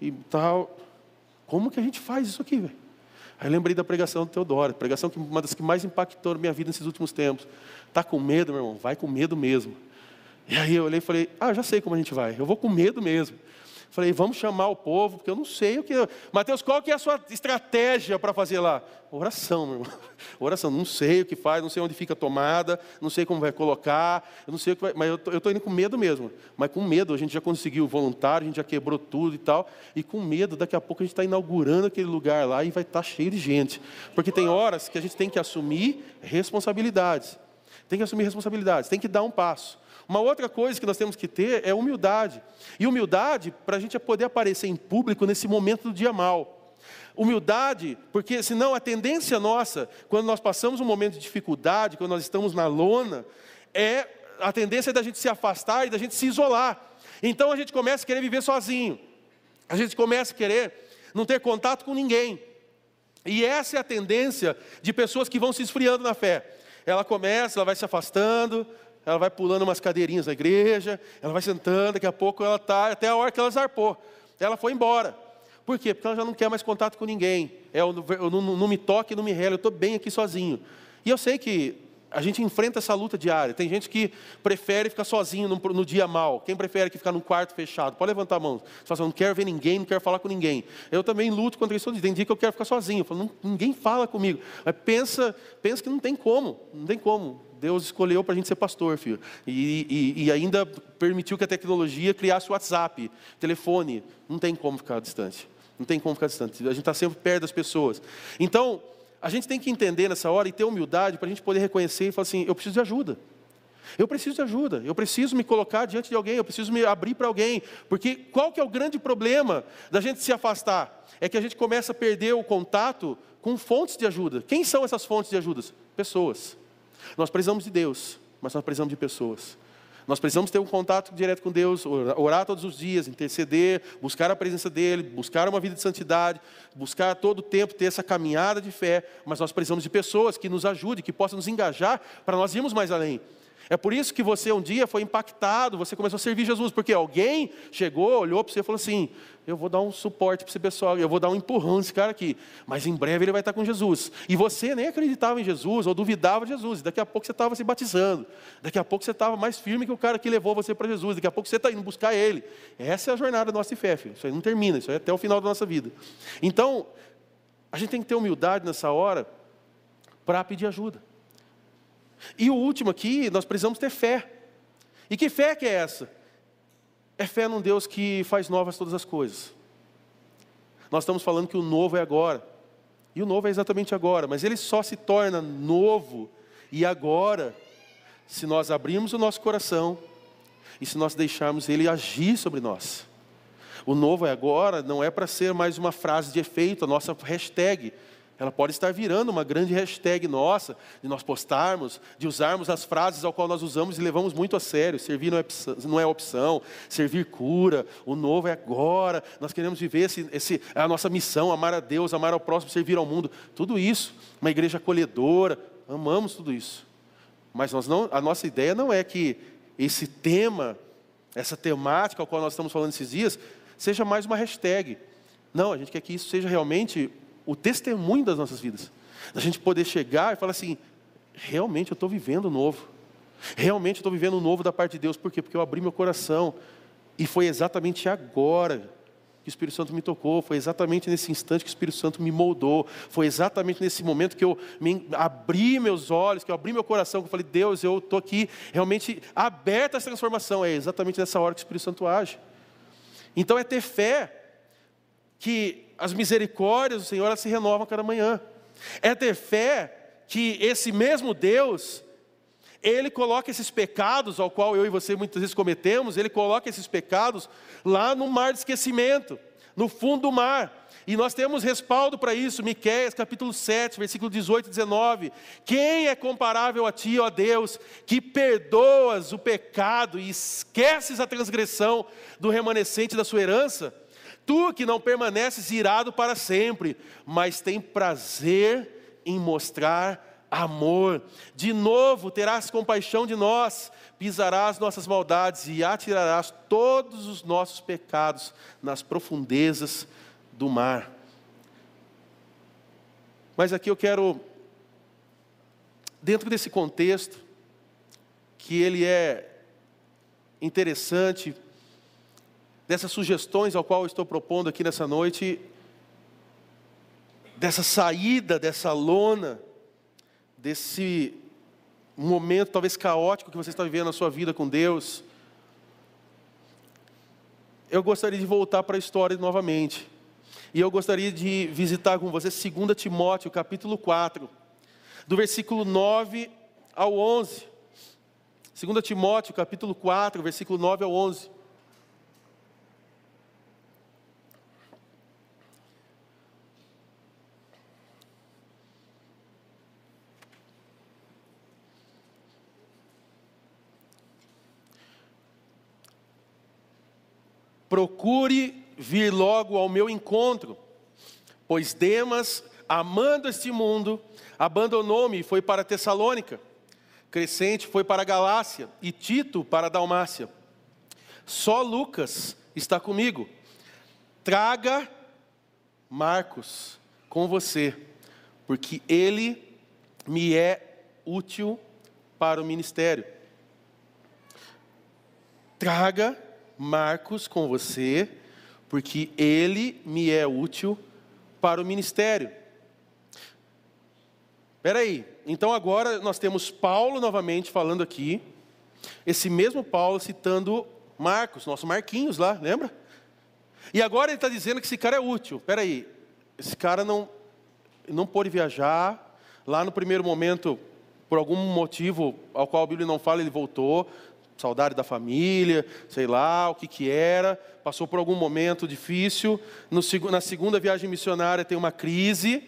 e tal. Como que a gente faz isso aqui, velho? Aí lembrei da pregação do Teodoro, pregação que uma das que mais impactou a minha vida nesses últimos tempos. Está com medo, meu irmão? Vai com medo mesmo. E aí eu olhei e falei: Ah, já sei como a gente vai. Eu vou com medo mesmo. Falei, vamos chamar o povo, porque eu não sei o que. Mateus, qual que é a sua estratégia para fazer lá? Oração, meu irmão. Oração, não sei o que faz, não sei onde fica a tomada, não sei como vai colocar, eu não sei o que vai. Mas eu estou indo com medo mesmo. Mas com medo, a gente já conseguiu voluntário, a gente já quebrou tudo e tal. E com medo, daqui a pouco a gente está inaugurando aquele lugar lá e vai estar tá cheio de gente. Porque tem horas que a gente tem que assumir responsabilidades. Tem que assumir responsabilidades, tem que dar um passo. Uma outra coisa que nós temos que ter é humildade. E humildade para a gente é poder aparecer em público nesse momento do dia mal. Humildade, porque senão a tendência nossa, quando nós passamos um momento de dificuldade, quando nós estamos na lona, é a tendência da gente se afastar e da gente se isolar. Então a gente começa a querer viver sozinho. A gente começa a querer não ter contato com ninguém. E essa é a tendência de pessoas que vão se esfriando na fé. Ela começa, ela vai se afastando, ela vai pulando umas cadeirinhas na igreja, ela vai sentando, daqui a pouco ela está, até a hora que ela zarpou. Ela foi embora. Por quê? Porque ela já não quer mais contato com ninguém. É, eu, eu, não, não me toque, não me rele, eu estou bem aqui sozinho. E eu sei que a gente enfrenta essa luta diária. Tem gente que prefere ficar sozinho no, no dia mal. Quem prefere que ficar num quarto fechado? Pode levantar a mão. Você fala assim, não quero ver ninguém, não quero falar com ninguém. Eu também luto contra isso. Tem dia que eu quero ficar sozinho. Eu falo, ninguém fala comigo. Mas pensa, pensa que não tem como. Não tem como. Deus escolheu para a gente ser pastor, filho. E, e, e, ainda permitiu que a tecnologia criasse o WhatsApp, telefone. Não tem como ficar distante. Não tem como ficar distante. A gente está sempre perto das pessoas. Então, a gente tem que entender nessa hora e ter humildade para a gente poder reconhecer e falar assim: eu preciso de ajuda. Eu preciso de ajuda, eu preciso me colocar diante de alguém, eu preciso me abrir para alguém, porque qual que é o grande problema da gente se afastar? É que a gente começa a perder o contato com fontes de ajuda. Quem são essas fontes de ajuda? Pessoas. Nós precisamos de Deus, mas nós precisamos de pessoas. Nós precisamos ter um contato direto com Deus, orar todos os dias, interceder, buscar a presença dEle, buscar uma vida de santidade, buscar todo o tempo ter essa caminhada de fé, mas nós precisamos de pessoas que nos ajudem, que possam nos engajar para nós irmos mais além. É por isso que você um dia foi impactado, você começou a servir Jesus, porque alguém chegou, olhou para você e falou assim: Eu vou dar um suporte para esse pessoal, eu vou dar um empurrão nesse cara aqui, mas em breve ele vai estar com Jesus. E você nem acreditava em Jesus ou duvidava de Jesus, daqui a pouco você estava se batizando, daqui a pouco você estava mais firme que o cara que levou você para Jesus, daqui a pouco você está indo buscar ele. Essa é a jornada da nossa fé, filho. isso aí não termina, isso aí é até o final da nossa vida. Então, a gente tem que ter humildade nessa hora para pedir ajuda. E o último aqui, nós precisamos ter fé. E que fé que é essa? É fé num Deus que faz novas todas as coisas. Nós estamos falando que o novo é agora. E o novo é exatamente agora, mas ele só se torna novo e agora se nós abrirmos o nosso coração e se nós deixarmos ele agir sobre nós. O novo é agora não é para ser mais uma frase de efeito, a nossa hashtag. Ela pode estar virando uma grande hashtag nossa, de nós postarmos, de usarmos as frases ao qual nós usamos e levamos muito a sério. Servir não é opção, não é opção servir cura, o novo é agora. Nós queremos viver esse, esse, a nossa missão, amar a Deus, amar ao próximo, servir ao mundo. Tudo isso, uma igreja acolhedora, amamos tudo isso. Mas nós não, a nossa ideia não é que esse tema, essa temática ao qual nós estamos falando esses dias, seja mais uma hashtag. Não, a gente quer que isso seja realmente o testemunho das nossas vidas. Da gente poder chegar e falar assim: realmente eu estou vivendo novo. Realmente eu estou vivendo novo da parte de Deus. Por quê? Porque eu abri meu coração. E foi exatamente agora que o Espírito Santo me tocou, foi exatamente nesse instante que o Espírito Santo me moldou, foi exatamente nesse momento que eu me abri meus olhos, que eu abri meu coração, que eu falei, Deus, eu estou aqui realmente aberto a essa transformação. É exatamente nessa hora que o Espírito Santo age. Então é ter fé que as misericórdias do Senhor elas se renovam cada manhã. É ter fé que esse mesmo Deus, Ele coloca esses pecados, ao qual eu e você muitas vezes cometemos, Ele coloca esses pecados lá no mar de esquecimento, no fundo do mar. E nós temos respaldo para isso, Miqueias capítulo 7, versículo 18 e 19. Quem é comparável a ti, ó Deus, que perdoas o pecado e esqueces a transgressão do remanescente da sua herança? Tu que não permaneces irado para sempre, mas tem prazer em mostrar amor. De novo terás compaixão de nós, pisarás nossas maldades e atirarás todos os nossos pecados nas profundezas do mar. Mas aqui eu quero, dentro desse contexto, que ele é interessante dessas sugestões ao qual eu estou propondo aqui nessa noite, dessa saída dessa lona, desse momento talvez caótico que você está vivendo na sua vida com Deus, eu gostaria de voltar para a história novamente. E eu gostaria de visitar com você 2 Timóteo, capítulo 4, do versículo 9 ao 11. 2 Timóteo, capítulo 4, versículo 9 ao 11. Procure vir logo ao meu encontro, pois Demas, amando este mundo, abandonou-me e foi para Tessalônica. Crescente foi para Galácia e Tito para Dalmácia. Só Lucas está comigo. Traga Marcos com você, porque ele me é útil para o ministério. Traga Marcos com você, porque ele me é útil para o ministério. Espera aí, então agora nós temos Paulo novamente falando aqui, esse mesmo Paulo citando Marcos, nosso Marquinhos lá, lembra? E agora ele está dizendo que esse cara é útil. Espera aí, esse cara não, não pôde viajar, lá no primeiro momento, por algum motivo ao qual a Bíblia não fala, ele voltou, saudade da família, sei lá o que que era, passou por algum momento difícil. No, na segunda viagem missionária tem uma crise,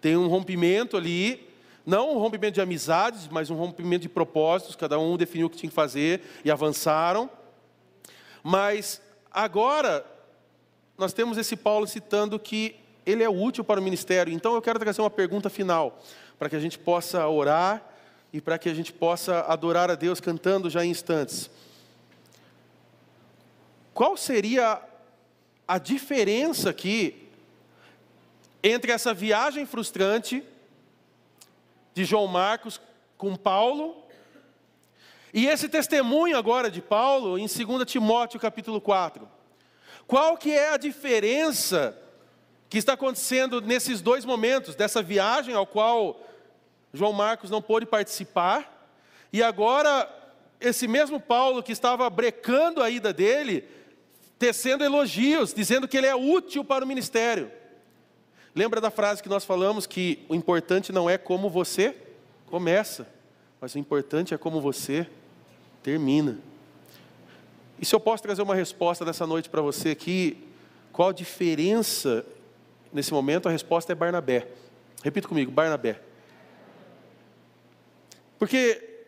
tem um rompimento ali, não um rompimento de amizades, mas um rompimento de propósitos, cada um definiu o que tinha que fazer e avançaram. Mas agora nós temos esse Paulo citando que ele é útil para o ministério. Então eu quero trazer uma pergunta final, para que a gente possa orar e para que a gente possa adorar a Deus cantando já em instantes. Qual seria a diferença aqui entre essa viagem frustrante de João Marcos com Paulo e esse testemunho agora de Paulo em 2 Timóteo capítulo 4? Qual que é a diferença que está acontecendo nesses dois momentos, dessa viagem ao qual João Marcos não pôde participar, e agora esse mesmo Paulo que estava brecando a ida dele, tecendo elogios, dizendo que ele é útil para o ministério. Lembra da frase que nós falamos que o importante não é como você começa, mas o importante é como você termina. E se eu posso trazer uma resposta nessa noite para você aqui, qual a diferença nesse momento? A resposta é Barnabé. Repita comigo, Barnabé. Porque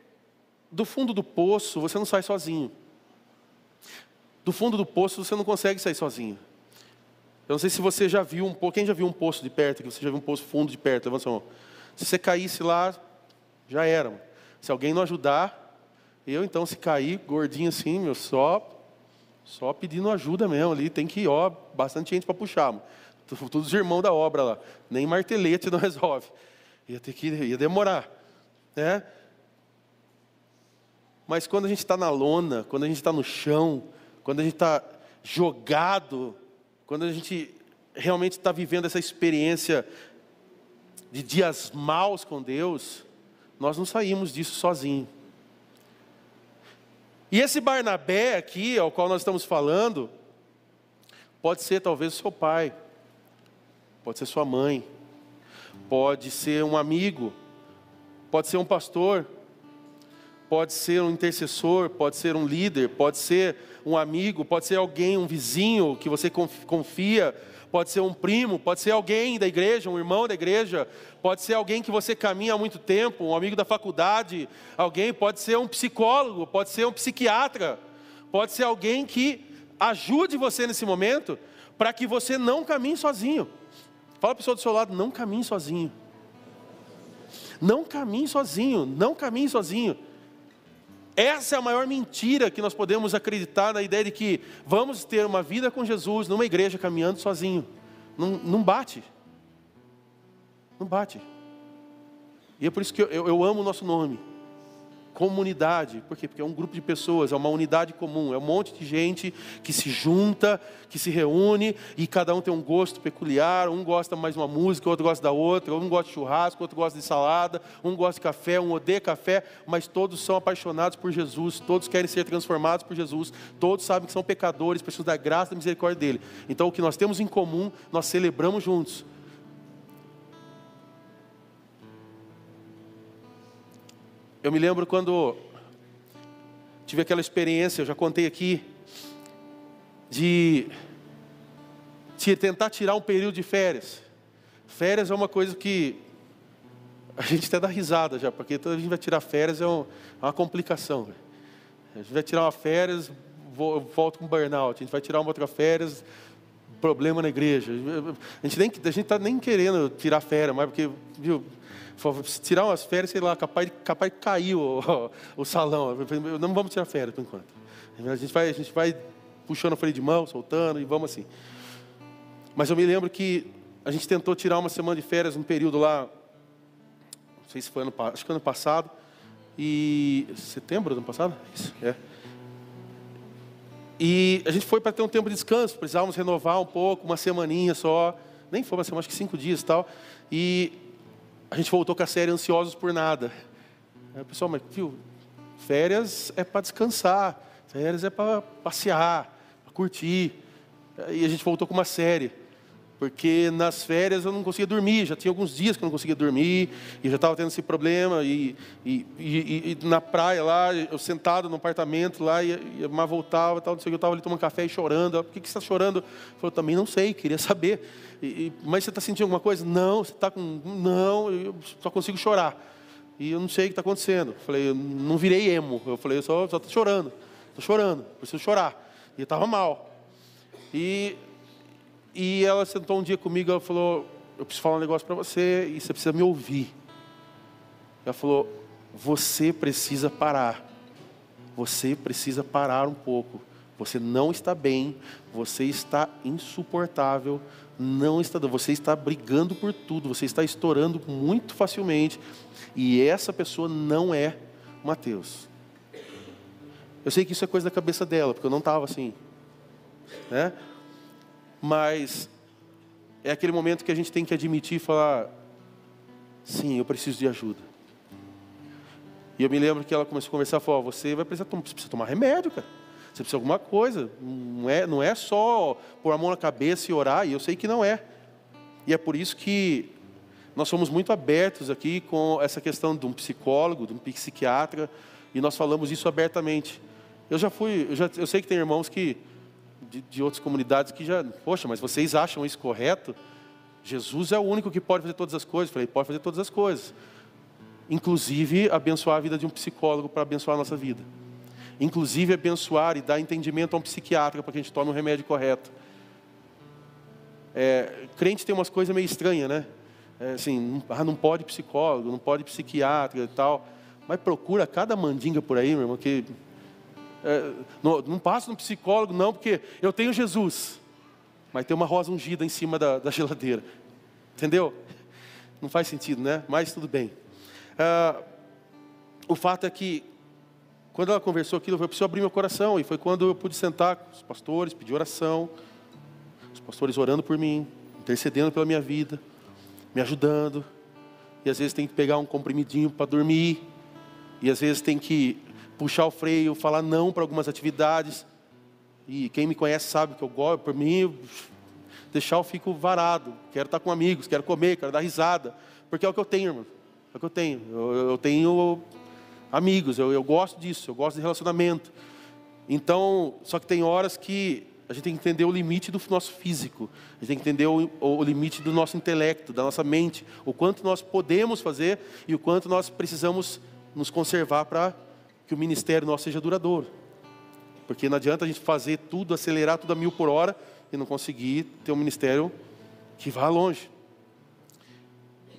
do fundo do poço você não sai sozinho. Do fundo do poço você não consegue sair sozinho. Eu não sei se você já viu um poço. Quem já viu um poço de perto? Que você já viu um poço fundo de perto? Levanta a mão. Se você caísse lá, já era. Se alguém não ajudar, eu então se cair gordinho assim, meu, só só pedindo ajuda mesmo ali, tem que, ó, bastante gente para puxar. Todos os irmãos da obra lá, nem martelete não resolve. Ia ter que ia demorar, né? Mas quando a gente está na lona, quando a gente está no chão, quando a gente está jogado, quando a gente realmente está vivendo essa experiência de dias maus com Deus, nós não saímos disso sozinhos. E esse Barnabé aqui, ao qual nós estamos falando, pode ser talvez seu pai, pode ser sua mãe, pode ser um amigo, pode ser um pastor, pode ser um intercessor, pode ser um líder, pode ser um amigo, pode ser alguém, um vizinho que você confia, pode ser um primo, pode ser alguém da igreja, um irmão da igreja, pode ser alguém que você caminha há muito tempo, um amigo da faculdade, alguém, pode ser um psicólogo, pode ser um psiquiatra, pode ser alguém que ajude você nesse momento para que você não caminhe sozinho. Fala para a pessoa do seu lado, não caminhe sozinho. Não caminhe sozinho, não caminhe sozinho. Essa é a maior mentira que nós podemos acreditar na ideia de que vamos ter uma vida com Jesus numa igreja caminhando sozinho. Não, não bate. Não bate. E é por isso que eu, eu, eu amo o nosso nome. Comunidade. Por quê? Porque é um grupo de pessoas, é uma unidade comum, é um monte de gente que se junta, que se reúne e cada um tem um gosto peculiar. Um gosta mais uma música, outro gosta da outra. Um gosta de churrasco, outro gosta de salada. Um gosta de café, um odeia café, mas todos são apaixonados por Jesus. Todos querem ser transformados por Jesus. Todos sabem que são pecadores, precisam da graça e da misericórdia dele. Então, o que nós temos em comum, nós celebramos juntos. Eu me lembro quando tive aquela experiência, eu já contei aqui, de, tentar tirar um período de férias. Férias é uma coisa que a gente até dá risada já, porque toda a gente vai tirar férias é, um, é uma complicação. A gente vai tirar uma férias, volta com burnout. A gente vai tirar uma outra férias, problema na igreja. A gente nem a gente está nem querendo tirar férias, mas porque viu, tirar umas férias, sei lá, capaz capaz de cair o, o, salão. Não vamos tirar férias por enquanto. A gente vai, a gente vai puxando o freio de mão, soltando e vamos assim. Mas eu me lembro que a gente tentou tirar uma semana de férias num período lá, não sei se foi ano, acho que ano passado, e setembro do ano passado, isso, é. E a gente foi para ter um tempo de descanso, precisávamos renovar um pouco, uma semaninha só, nem foi uma semana, acho que cinco dias e tal. E a gente voltou com a série Ansiosos por Nada. Aí, pessoal, mas viu, férias é para descansar, férias é para passear, para curtir. E a gente voltou com uma série, porque nas férias eu não conseguia dormir, já tinha alguns dias que eu não conseguia dormir, e já estava tendo esse problema, e, e, e, e, na praia lá, eu sentado no apartamento lá, e, e a voltava, tal, não sei o que, eu estava ali tomando café e chorando, por que, que você está chorando? Eu falei, também não sei, queria saber. Mas você está sentindo alguma coisa? Não, você está com. Não, eu só consigo chorar. E eu não sei o que está acontecendo. Eu falei, eu não virei emo. Eu falei, eu só estou chorando. Estou chorando, preciso chorar. E eu estava mal. E, e ela sentou um dia comigo, ela falou, eu preciso falar um negócio para você e você precisa me ouvir. Ela falou, você precisa parar. Você precisa parar um pouco. Você não está bem, você está insuportável, não está, você está brigando por tudo, você está estourando muito facilmente, e essa pessoa não é Mateus. Eu sei que isso é coisa da cabeça dela, porque eu não estava assim, né? Mas é aquele momento que a gente tem que admitir e falar: sim, eu preciso de ajuda. E eu me lembro que ela começou a conversar, falou: você vai precisar, você precisa tomar remédio, cara. Você precisa de alguma coisa. Não é, não é só pôr a mão na cabeça e orar, e eu sei que não é. E é por isso que nós somos muito abertos aqui com essa questão de um psicólogo, de um psiquiatra, e nós falamos isso abertamente. Eu já fui, eu, já, eu sei que tem irmãos que de, de outras comunidades que já, poxa, mas vocês acham isso correto? Jesus é o único que pode fazer todas as coisas. Eu falei, pode fazer todas as coisas, inclusive abençoar a vida de um psicólogo para abençoar a nossa vida inclusive abençoar e dar entendimento a um psiquiatra para que a gente tome o remédio correto. É, crente tem umas coisas meio estranhas, né? É, assim, ah, não pode psicólogo, não pode psiquiatra e tal. Mas procura cada mandinga por aí, meu irmão, que. É, não, não passa no psicólogo, não, porque eu tenho Jesus. Mas tem uma rosa ungida em cima da, da geladeira. Entendeu? Não faz sentido, né? Mas tudo bem. Ah, o fato é que quando ela conversou aquilo, eu preciso abrir meu coração. E foi quando eu pude sentar com os pastores, pedir oração. Os pastores orando por mim, intercedendo pela minha vida, me ajudando. E às vezes tem que pegar um comprimidinho para dormir. E às vezes tem que puxar o freio, falar não para algumas atividades. E quem me conhece sabe que eu gosto, por mim, deixar eu fico varado. Quero estar com amigos, quero comer, quero dar risada. Porque é o que eu tenho, irmão. É o que eu tenho. Eu, eu tenho amigos, eu, eu gosto disso, eu gosto de relacionamento. Então, só que tem horas que a gente tem que entender o limite do nosso físico, a gente tem que entender o, o, limite do nosso intelecto, da nossa mente, o quanto nós podemos fazer e o quanto nós precisamos nos conservar para que o ministério nosso seja duradouro. Porque não adianta a gente fazer tudo, acelerar tudo a mil por hora e não conseguir ter um ministério que vá longe.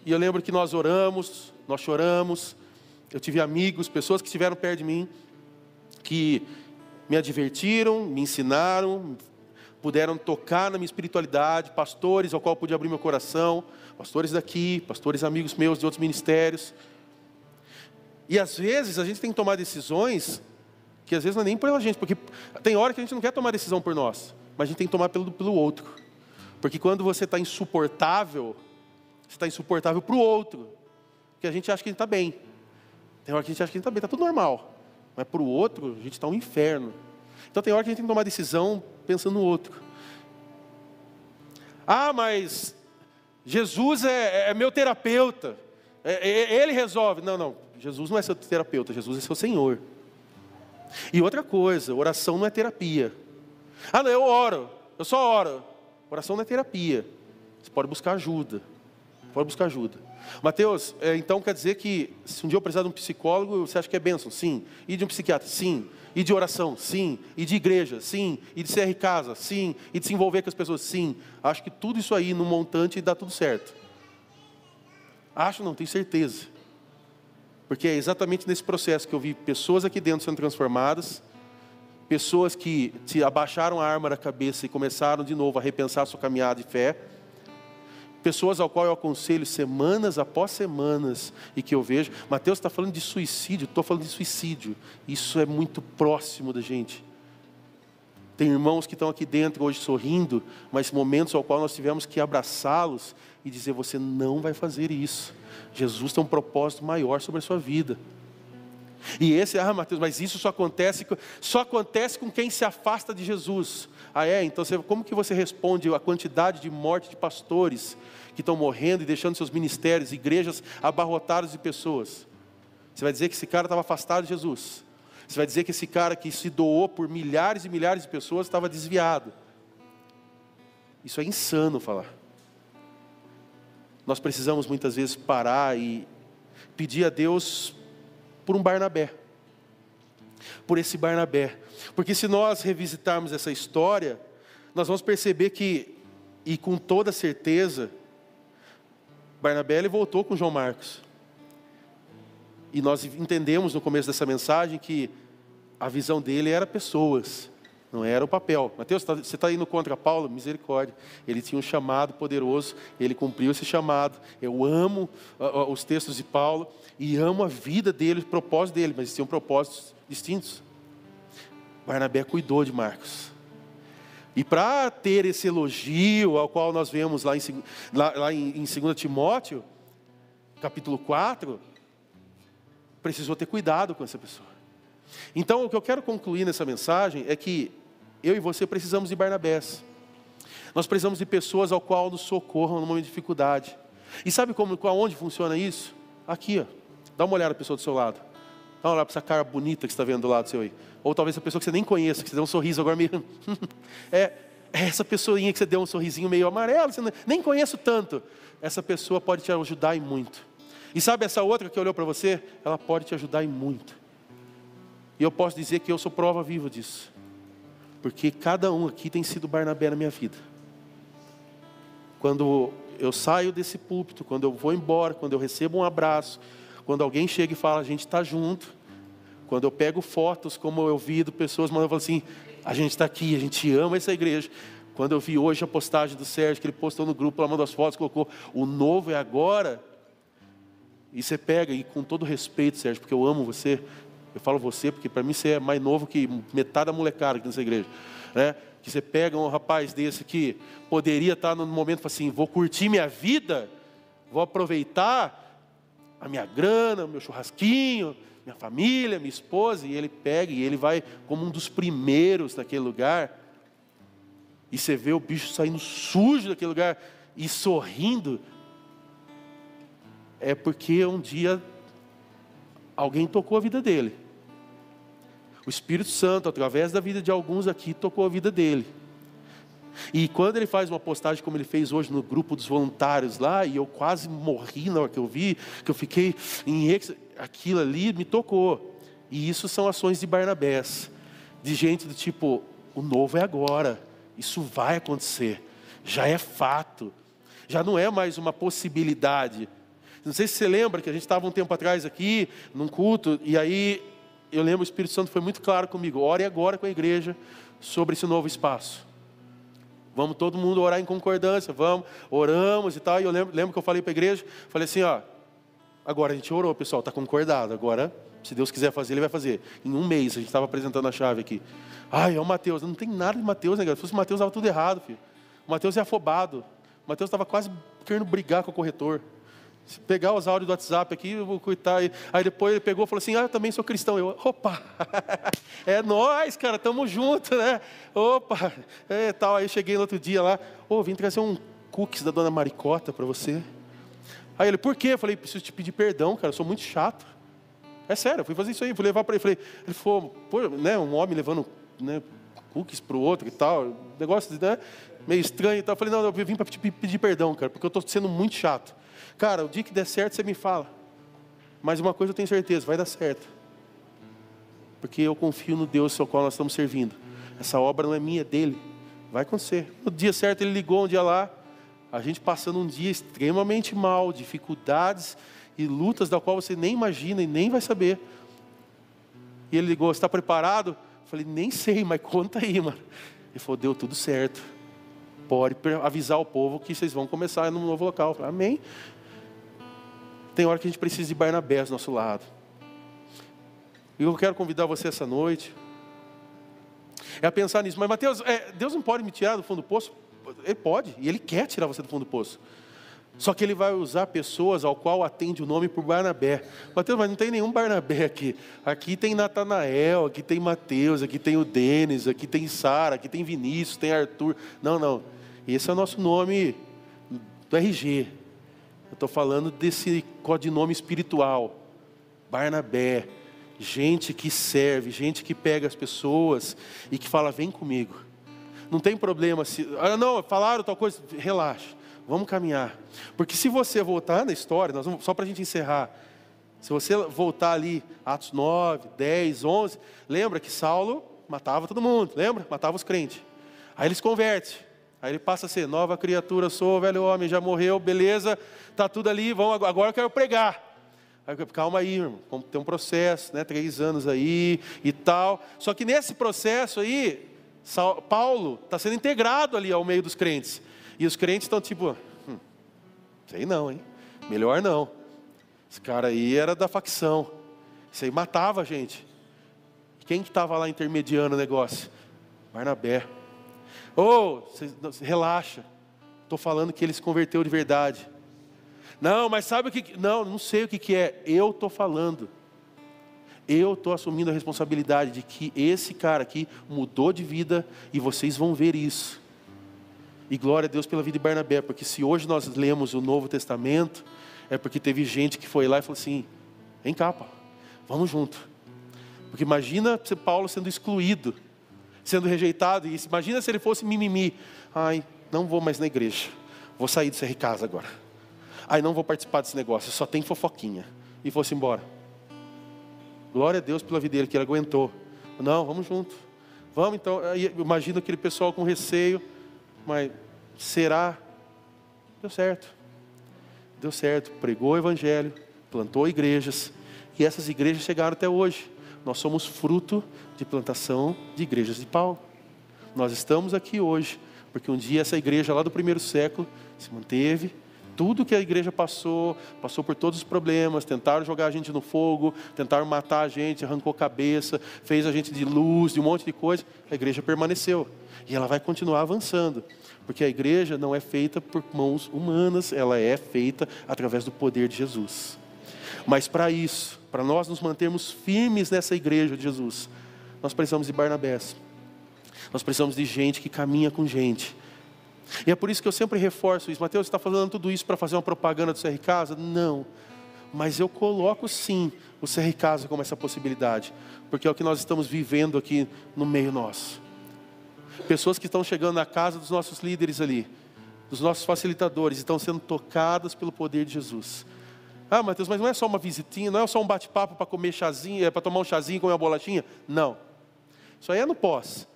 E eu lembro que nós oramos, nós choramos, eu tive amigos, pessoas que estiveram perto de mim, que me advertiram, me ensinaram, puderam tocar na minha espiritualidade, pastores ao qual eu pude abrir meu coração, pastores daqui, pastores amigos meus de outros ministérios. E às vezes a gente tem que tomar decisões que às vezes não é nem pela gente, porque tem hora que a gente não quer tomar decisão por nós, mas a gente tem que tomar pelo, pelo outro. Porque quando você está insuportável, você está insuportável para o outro, porque a gente acha que a gente está bem. Tem hora que a gente acha que a gente está bem, está tudo normal. Mas para o outro, a gente está um inferno. Então tem hora que a gente tem que tomar decisão pensando no outro. Ah, mas Jesus é, é meu terapeuta. É, é, ele resolve. Não, não. Jesus não é seu terapeuta, Jesus é seu Senhor. E outra coisa, oração não é terapia. Ah, não, eu oro, eu só oro. Oração não é terapia. Você pode buscar ajuda. Pode buscar ajuda. Mateus, é, então quer dizer que se um dia eu precisar de um psicólogo, você acha que é bênção? Sim. E de um psiquiatra? Sim. E de oração? Sim. E de igreja? Sim. E de CR Casa? Sim. E de se envolver com as pessoas? Sim. Acho que tudo isso aí no montante dá tudo certo. Acho, não, tenho certeza. Porque é exatamente nesse processo que eu vi pessoas aqui dentro sendo transformadas, pessoas que se abaixaram a arma da cabeça e começaram de novo a repensar a sua caminhada de fé, pessoas ao qual eu aconselho semanas após semanas e que eu vejo. Mateus está falando de suicídio, estou falando de suicídio. Isso é muito próximo da gente. Tem irmãos que estão aqui dentro hoje sorrindo, mas momentos ao qual nós tivemos que abraçá-los e dizer: você não vai fazer isso. Jesus tem um propósito maior sobre a sua vida. E esse, ah, Mateus, mas isso só acontece, só acontece com quem se afasta de Jesus. Ah, é? Então, você, como que você responde à quantidade de morte de pastores que estão morrendo e deixando seus ministérios, igrejas abarrotadas de pessoas? Você vai dizer que esse cara estava afastado de Jesus. Você vai dizer que esse cara que se doou por milhares e milhares de pessoas estava desviado. Isso é insano falar. Nós precisamos muitas vezes parar e pedir a Deus por um Barnabé. Por esse Barnabé. Porque se nós revisitarmos essa história, nós vamos perceber que, e com toda certeza, Barnabé ele voltou com João Marcos. E nós entendemos no começo dessa mensagem que a visão dele era pessoas. Não era o papel. Mateus, tá, você está indo contra Paulo? Misericórdia. Ele tinha um chamado poderoso, ele cumpriu esse chamado. Eu amo os textos de Paulo e amo a vida dele, o propósito dele, mas tinham propósitos distintos. Barnabé cuidou de Marcos. E para ter esse elogio ao qual nós vemos lá em, lá, lá em, em 2 Timóteo, capítulo 4, precisou ter cuidado com essa pessoa. Então, o que eu quero concluir nessa mensagem é que eu e você precisamos de Barnabés. Nós precisamos de pessoas ao qual nos socorram no momento de dificuldade. E sabe como, onde funciona isso? Aqui, ó. Dá uma olhada para a pessoa do seu lado. Dá uma olhada para essa cara bonita que está vendo do lado seu aí. Ou talvez a pessoa que você nem conheça, que você deu um sorriso agora meio. é, é essa pessoinha que você deu um sorrisinho meio amarelo, você nem conheço tanto. Essa pessoa pode te ajudar em muito. E sabe essa outra que olhou para você? Ela pode te ajudar em muito. E eu posso dizer que eu sou prova viva disso. Porque cada um aqui tem sido Barnabé na minha vida. Quando eu saio desse púlpito, quando eu vou embora, quando eu recebo um abraço, quando alguém chega e fala, a gente está junto. Quando eu pego fotos, como eu vi de pessoas mandando assim, a gente está aqui, a gente ama essa igreja. Quando eu vi hoje a postagem do Sérgio, que ele postou no grupo, ela mandou as fotos, colocou, o novo é agora. E você pega, e com todo respeito, Sérgio, porque eu amo você, eu falo você porque para mim você é mais novo que metade da molecada aqui nessa igreja. Né? Que você pega um rapaz desse que poderia estar no momento assim, vou curtir minha vida, vou aproveitar a minha grana, o meu churrasquinho, minha família, minha esposa, e ele pega e ele vai como um dos primeiros daquele lugar. E você vê o bicho saindo sujo daquele lugar e sorrindo. É porque um dia alguém tocou a vida dele. Espírito Santo, através da vida de alguns aqui, tocou a vida dele. E quando ele faz uma postagem como ele fez hoje no grupo dos voluntários lá, e eu quase morri na hora que eu vi, que eu fiquei em aquilo ali me tocou. E isso são ações de Barnabés, de gente do tipo, o novo é agora, isso vai acontecer, já é fato, já não é mais uma possibilidade. Não sei se você lembra que a gente estava um tempo atrás aqui, num culto, e aí eu lembro, o Espírito Santo foi muito claro comigo. Ore agora com a igreja sobre esse novo espaço. Vamos todo mundo orar em concordância, vamos, oramos e tal. E eu lembro, lembro que eu falei para a igreja, falei assim, ó, Agora a gente orou, pessoal, está concordado. Agora, se Deus quiser fazer, Ele vai fazer. Em um mês, a gente estava apresentando a chave aqui. Ai, é o Mateus. Não tem nada de Mateus, né, galera? Se fosse o Mateus, estava tudo errado, filho. O Mateus é afobado. O Mateus estava quase querendo brigar com o corretor. Se pegar os áudios do WhatsApp aqui, eu vou coitar. Aí depois ele pegou e falou assim: Ah, eu também sou cristão. Eu, opa, é nós, cara, tamo junto, né? Opa, é tal. Aí eu cheguei no outro dia lá, ô, oh, vim trazer um cookies da dona Maricota para você. Aí ele, por quê? Eu falei, preciso te pedir perdão, cara, eu sou muito chato. É sério, eu fui fazer isso aí, fui levar para ele. Falei, ele falou, pô, né, um homem levando né, cookies para o outro e tal, negócio né, meio estranho e tal. Eu falei, não, eu vim para te pedir perdão, cara, porque eu estou sendo muito chato. Cara, o dia que der certo, você me fala. Mas uma coisa eu tenho certeza, vai dar certo. Porque eu confio no Deus ao qual nós estamos servindo. Essa obra não é minha, é dele. Vai acontecer. No dia certo, ele ligou um dia lá, a gente passando um dia extremamente mal, dificuldades e lutas da qual você nem imagina e nem vai saber. E ele ligou, está preparado? Eu falei, nem sei, mas conta aí, mano. Ele falou, deu tudo certo. Pode avisar o povo que vocês vão começar num novo local. Falei, amém. Tem hora que a gente precisa de Barnabé do nosso lado. E eu quero convidar você essa noite é a pensar nisso. Mas, Mateus, é, Deus não pode me tirar do fundo do poço? Ele pode, e Ele quer tirar você do fundo do poço. Só que Ele vai usar pessoas ao qual atende o nome por Barnabé. Mateus, mas não tem nenhum Barnabé aqui. Aqui tem Natanael, aqui tem Mateus, aqui tem o Denis, aqui tem Sara, aqui tem Vinícius, tem Arthur. Não, não. Esse é o nosso nome do RG. Eu estou falando desse codinome espiritual. Barnabé. Gente que serve, gente que pega as pessoas e que fala, vem comigo. Não tem problema se. Ah, não, falaram tal coisa, relaxa, vamos caminhar. Porque se você voltar na história, vamos, só para a gente encerrar, se você voltar ali, Atos 9, 10, 11, lembra que Saulo matava todo mundo, lembra? Matava os crentes. Aí ele se converte. Aí ele passa a ser nova criatura, sou velho homem, já morreu, beleza, tá tudo ali, vamos, agora eu quero pregar. Aí, calma aí, irmão, tem um processo, né, três anos aí e tal. Só que nesse processo aí, Paulo está sendo integrado ali ao meio dos crentes. E os crentes estão tipo, hum, sei não, hein? Melhor não. Esse cara aí era da facção. Isso aí matava a gente. Quem que estava lá intermediando o negócio? Barnabé. Oh, relaxa. Estou falando que ele se converteu de verdade. Não, mas sabe o que. Não, não sei o que, que é. Eu estou falando. Eu estou assumindo a responsabilidade de que esse cara aqui mudou de vida e vocês vão ver isso. E glória a Deus pela vida de Barnabé, porque se hoje nós lemos o Novo Testamento, é porque teve gente que foi lá e falou assim: vem cá, Paulo, vamos junto. Porque imagina Paulo sendo excluído sendo rejeitado. E imagina se ele fosse mimimi. Ai, não vou mais na igreja. Vou sair do CR Casa agora. Ai, não vou participar desse negócio. Só tem fofoquinha. E fosse embora. Glória a Deus pela vida dele, que ele aguentou. Não, vamos junto. Vamos então. Imagina aquele pessoal com receio. Mas será? Deu certo. Deu certo. Pregou o evangelho. Plantou igrejas. E essas igrejas chegaram até hoje. Nós somos fruto de plantação de igrejas de Paulo. Nós estamos aqui hoje porque um dia essa igreja lá do primeiro século se manteve. Tudo que a igreja passou, passou por todos os problemas, tentaram jogar a gente no fogo, tentaram matar a gente, arrancou cabeça, fez a gente de luz, de um monte de coisa. A igreja permaneceu e ela vai continuar avançando, porque a igreja não é feita por mãos humanas, ela é feita através do poder de Jesus. Mas para isso, para nós nos mantermos firmes nessa igreja de Jesus, nós precisamos de Barnabés. Nós precisamos de gente que caminha com gente. E é por isso que eu sempre reforço isso. Mateus, está falando tudo isso para fazer uma propaganda do CR Casa? Não. Mas eu coloco sim o CR Casa como essa possibilidade. Porque é o que nós estamos vivendo aqui no meio nosso. Pessoas que estão chegando na casa dos nossos líderes ali, dos nossos facilitadores, estão sendo tocadas pelo poder de Jesus. Ah, Mateus, mas não é só uma visitinha, não é só um bate-papo para comer chazinho, é para tomar um chazinho e comer uma bolachinha? Não. Isso aí é no pós.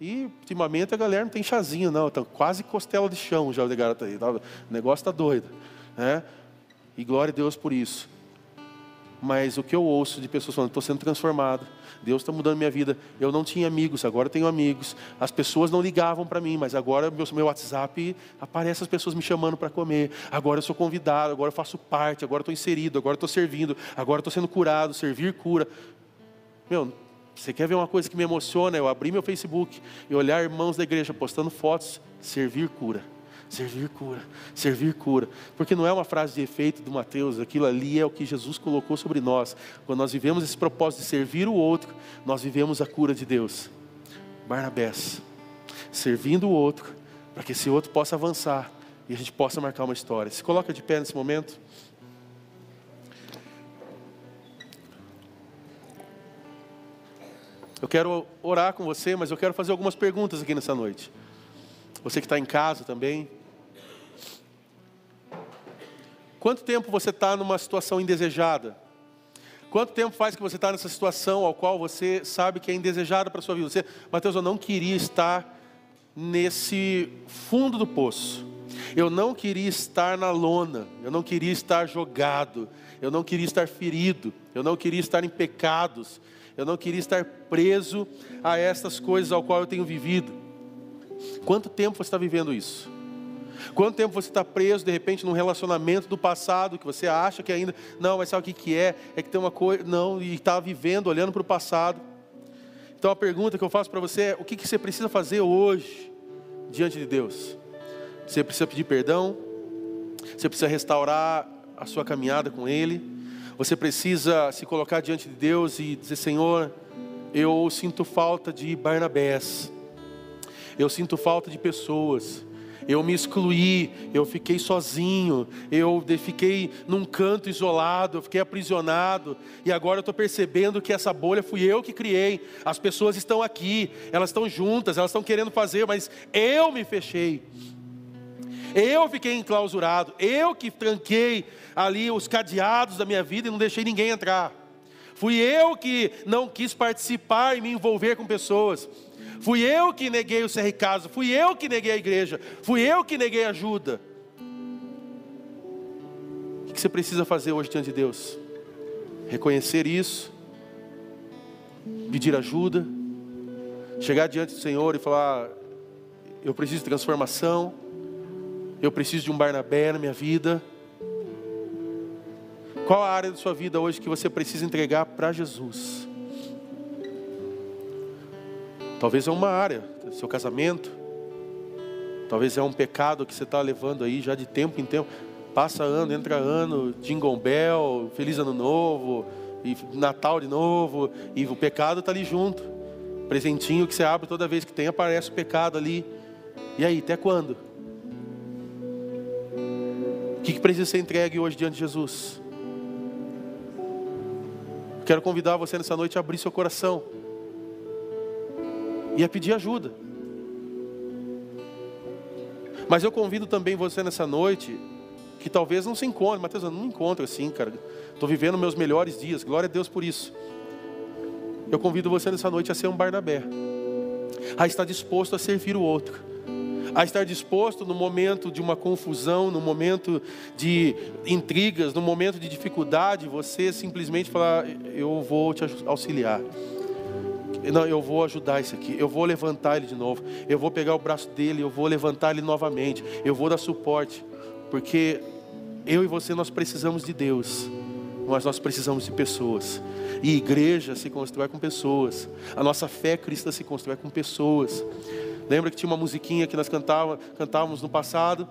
E ultimamente a galera não tem chazinho, não. Está quase costela de chão já o garota aí. Tá? O negócio está doido. Né? E glória a Deus por isso. mas o que eu ouço de pessoas falando, estou sendo transformado, Deus está mudando minha vida. Eu não tinha amigos, agora tenho amigos. As pessoas não ligavam para mim, mas agora meu, meu WhatsApp aparece as pessoas me chamando para comer. Agora eu sou convidado, agora eu faço parte, agora estou inserido, agora estou servindo, agora estou sendo curado, servir cura. Meu, você quer ver uma coisa que me emociona? Eu abrir meu Facebook e olhar irmãos da igreja postando fotos, servir cura servir cura, servir cura. Porque não é uma frase de efeito do Mateus, aquilo ali é o que Jesus colocou sobre nós. Quando nós vivemos esse propósito de servir o outro, nós vivemos a cura de Deus. Barnabés, servindo o outro, para que esse outro possa avançar e a gente possa marcar uma história. Se coloca de pé nesse momento. Eu quero orar com você, mas eu quero fazer algumas perguntas aqui nessa noite. Você que está em casa também. Quanto tempo você está numa situação indesejada? Quanto tempo faz que você está nessa situação ao qual você sabe que é indesejada para a sua vida? Você, Mateus, eu não queria estar nesse fundo do poço. Eu não queria estar na lona. Eu não queria estar jogado. Eu não queria estar ferido. Eu não queria estar em pecados. Eu não queria estar preso a estas coisas ao qual eu tenho vivido. Quanto tempo você está vivendo isso? Quanto tempo você está preso de repente num relacionamento do passado que você acha que ainda não, mas sabe o que, que é? É que tem uma coisa, não, e está vivendo olhando para o passado. Então a pergunta que eu faço para você é: o que, que você precisa fazer hoje diante de Deus? Você precisa pedir perdão, você precisa restaurar a sua caminhada com Ele, você precisa se colocar diante de Deus e dizer: Senhor, eu sinto falta de Barnabés. Eu sinto falta de pessoas. Eu me excluí, eu fiquei sozinho, eu fiquei num canto isolado, eu fiquei aprisionado, e agora eu estou percebendo que essa bolha fui eu que criei. As pessoas estão aqui, elas estão juntas, elas estão querendo fazer, mas eu me fechei. Eu fiquei enclausurado, eu que tranquei ali os cadeados da minha vida e não deixei ninguém entrar. Fui eu que não quis participar e me envolver com pessoas. Fui eu que neguei o CR Casa, fui eu que neguei a igreja, fui eu que neguei ajuda. O que você precisa fazer hoje diante de Deus? Reconhecer isso, pedir ajuda, chegar diante do Senhor e falar: Eu preciso de transformação, eu preciso de um Barnabé na minha vida. Qual a área da sua vida hoje que você precisa entregar para Jesus? Talvez é uma área, seu casamento. Talvez é um pecado que você está levando aí já de tempo em tempo. Passa ano, entra ano, Jingle Bell, Feliz Ano Novo, e Natal de novo, e o pecado está ali junto. Presentinho que você abre toda vez que tem, aparece o pecado ali. E aí, até quando? O que, precisa ser entregue hoje diante de Jesus? Quero convidar você nessa noite a abrir seu coração e a pedir ajuda. Mas eu convido também você nessa noite, que talvez não se encontre, Mateus, eu não me encontro assim, cara. Estou vivendo meus melhores dias, glória a Deus por isso. Eu convido você nessa noite a ser um Barnabé, a estar disposto a servir o outro, a estar disposto no momento de uma confusão, no momento de intrigas, no momento de dificuldade, você simplesmente falar: Eu vou te auxiliar. Não, eu vou ajudar esse aqui, eu vou levantar ele de novo, eu vou pegar o braço dele, eu vou levantar ele novamente, eu vou dar suporte, porque eu e você nós precisamos de Deus, mas nós precisamos de pessoas. E igreja se constrói com pessoas. A nossa fé cristã se constrói com pessoas. Lembra que tinha uma musiquinha que nós cantava, cantávamos no passado?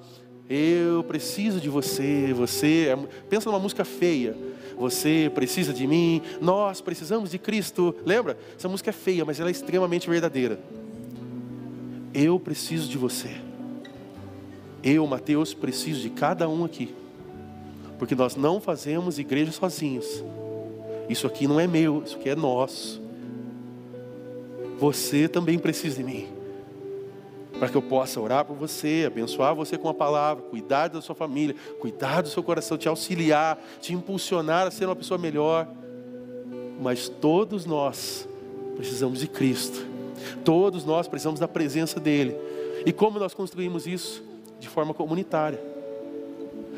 Eu preciso de você, você. É pensa numa música feia. Você precisa de mim, nós precisamos de Cristo. Lembra? Essa música é feia, mas ela é extremamente verdadeira. Eu preciso de você. Eu, Mateus, preciso de cada um aqui. Porque nós não fazemos igreja sozinhos. Isso aqui não é meu, isso aqui é nosso. Você também precisa de mim para que eu possa orar por você, abençoar você com a palavra, cuidar da sua família, cuidar do seu coração, te auxiliar, te impulsionar a ser uma pessoa melhor. Mas todos nós precisamos de Cristo, todos nós precisamos da presença dEle. E como nós construímos isso? De forma comunitária,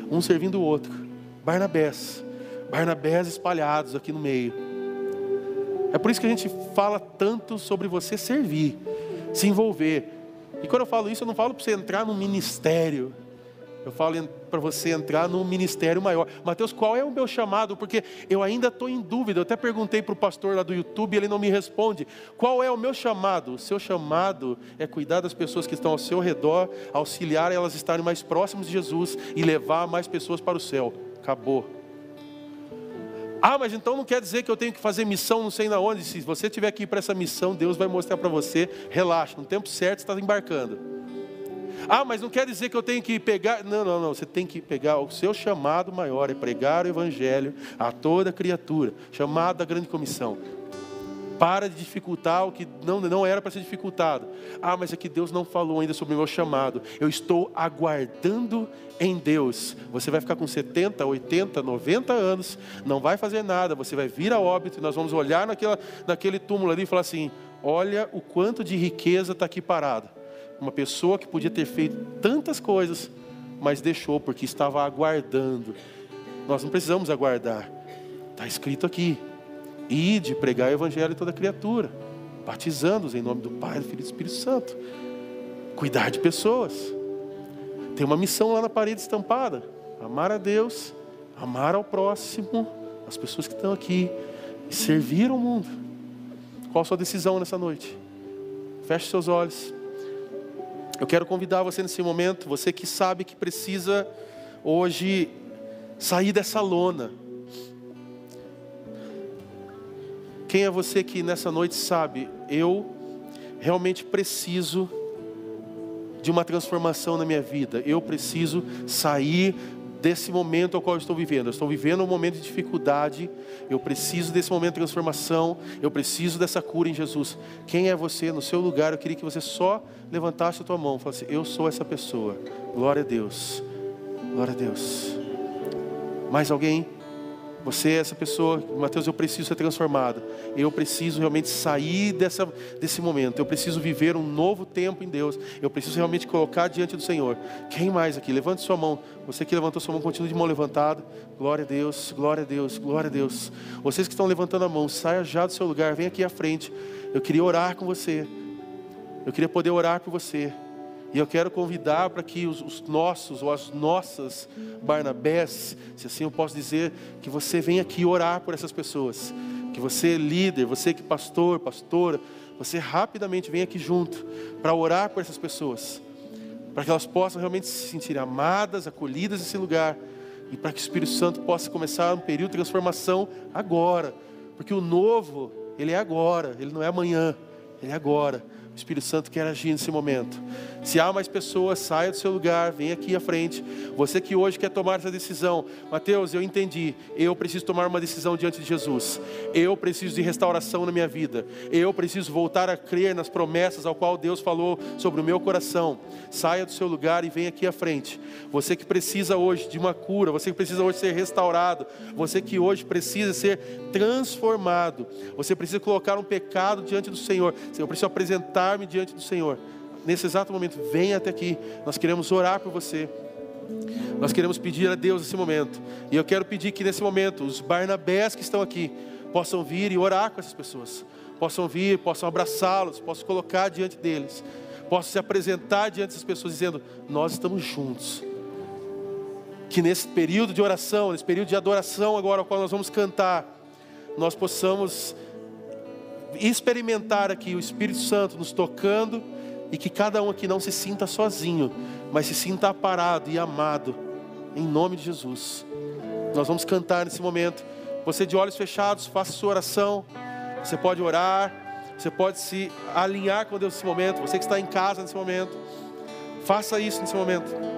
um servindo o outro. Barnabés, Barnabés espalhados aqui no meio. É por isso que a gente fala tanto sobre você servir, se envolver. E quando eu falo isso, eu não falo para você entrar no ministério. Eu falo para você entrar no ministério maior. Mateus, qual é o meu chamado? Porque eu ainda estou em dúvida. Eu até perguntei para o pastor lá do YouTube e ele não me responde. Qual é o meu chamado? O seu chamado é cuidar das pessoas que estão ao seu redor, auxiliar elas estarem mais próximas de Jesus e levar mais pessoas para o céu. Acabou. Ah, mas então não quer dizer que eu tenho que fazer missão não sei na onde. Se você tiver aqui para essa missão, Deus vai mostrar para você. Relaxa, no tempo certo você está embarcando. Ah, mas não quer dizer que eu tenho que pegar. Não, não, não. Você tem que pegar o seu chamado maior, é pregar o Evangelho a toda criatura, chamado da grande comissão. Para de dificultar o que não, não era para ser dificultado. Ah, mas é que Deus não falou ainda sobre o meu chamado. Eu estou aguardando em Deus. Você vai ficar com 70, 80, 90 anos, não vai fazer nada, você vai vir a óbito e nós vamos olhar naquela, naquele túmulo ali e falar assim: olha o quanto de riqueza está aqui parado. Uma pessoa que podia ter feito tantas coisas, mas deixou porque estava aguardando. Nós não precisamos aguardar. Está escrito aqui: ide pregar o evangelho a toda criatura, batizando-os em nome do Pai, do Filho e do Espírito Santo. Cuidar de pessoas. Tem uma missão lá na parede estampada: amar a Deus, amar ao próximo, as pessoas que estão aqui, e servir ao mundo. Qual a sua decisão nessa noite? Feche seus olhos. Eu quero convidar você nesse momento, você que sabe que precisa hoje sair dessa lona. Quem é você que nessa noite sabe, eu realmente preciso de uma transformação na minha vida. Eu preciso sair desse momento ao qual eu estou vivendo. Eu estou vivendo um momento de dificuldade. Eu preciso desse momento de transformação. Eu preciso dessa cura em Jesus. Quem é você no seu lugar? Eu queria que você só levantasse a tua mão falasse: Eu sou essa pessoa. Glória a Deus. Glória a Deus. Mais alguém? Você é essa pessoa, Mateus, eu preciso ser transformado. Eu preciso realmente sair dessa, desse momento. Eu preciso viver um novo tempo em Deus. Eu preciso realmente colocar diante do Senhor. Quem mais aqui? Levante sua mão. Você que levantou sua mão, continue de mão levantada. Glória a Deus, glória a Deus, glória a Deus. Vocês que estão levantando a mão, saia já do seu lugar, vem aqui à frente. Eu queria orar com você. Eu queria poder orar por você. E eu quero convidar para que os, os, nossos ou as nossas Barnabés, se assim eu posso dizer, que você venha aqui orar por essas pessoas. Que você, líder, você que pastor, pastora, você rapidamente venha aqui junto para orar por essas pessoas. Para que elas possam realmente se sentir amadas, acolhidas nesse lugar. E para que o Espírito Santo possa começar um período de transformação agora. Porque o novo, ele é agora, ele não é amanhã, ele é agora. O Espírito Santo quer agir nesse momento. Se há mais pessoas, saia do seu lugar, venha aqui à frente. Você que hoje quer tomar essa decisão, Mateus, eu entendi. Eu preciso tomar uma decisão diante de Jesus. Eu preciso de restauração na minha vida. Eu preciso voltar a crer nas promessas ao qual Deus falou sobre o meu coração. Saia do seu lugar e venha aqui à frente. Você que precisa hoje de uma cura, você que precisa hoje ser restaurado, você que hoje precisa ser transformado. Você precisa colocar um pecado diante do Senhor. Eu preciso apresentar diante do Senhor. Nesse exato momento, venha até aqui. Nós queremos orar por você. Nós queremos pedir a Deus nesse momento. E eu quero pedir que nesse momento os Barnabés que estão aqui possam vir e orar com essas pessoas. Possam vir, possam abraçá-los, possam colocar diante deles. Possam se apresentar diante dessas pessoas dizendo: Nós estamos juntos. Que nesse período de oração, nesse período de adoração agora, ao qual nós vamos cantar, nós possamos experimentar aqui o Espírito Santo nos tocando e que cada um aqui não se sinta sozinho, mas se sinta aparado e amado, em nome de Jesus. Nós vamos cantar nesse momento. Você de olhos fechados, faça sua oração. Você pode orar, você pode se alinhar com Deus nesse momento. Você que está em casa nesse momento, faça isso nesse momento.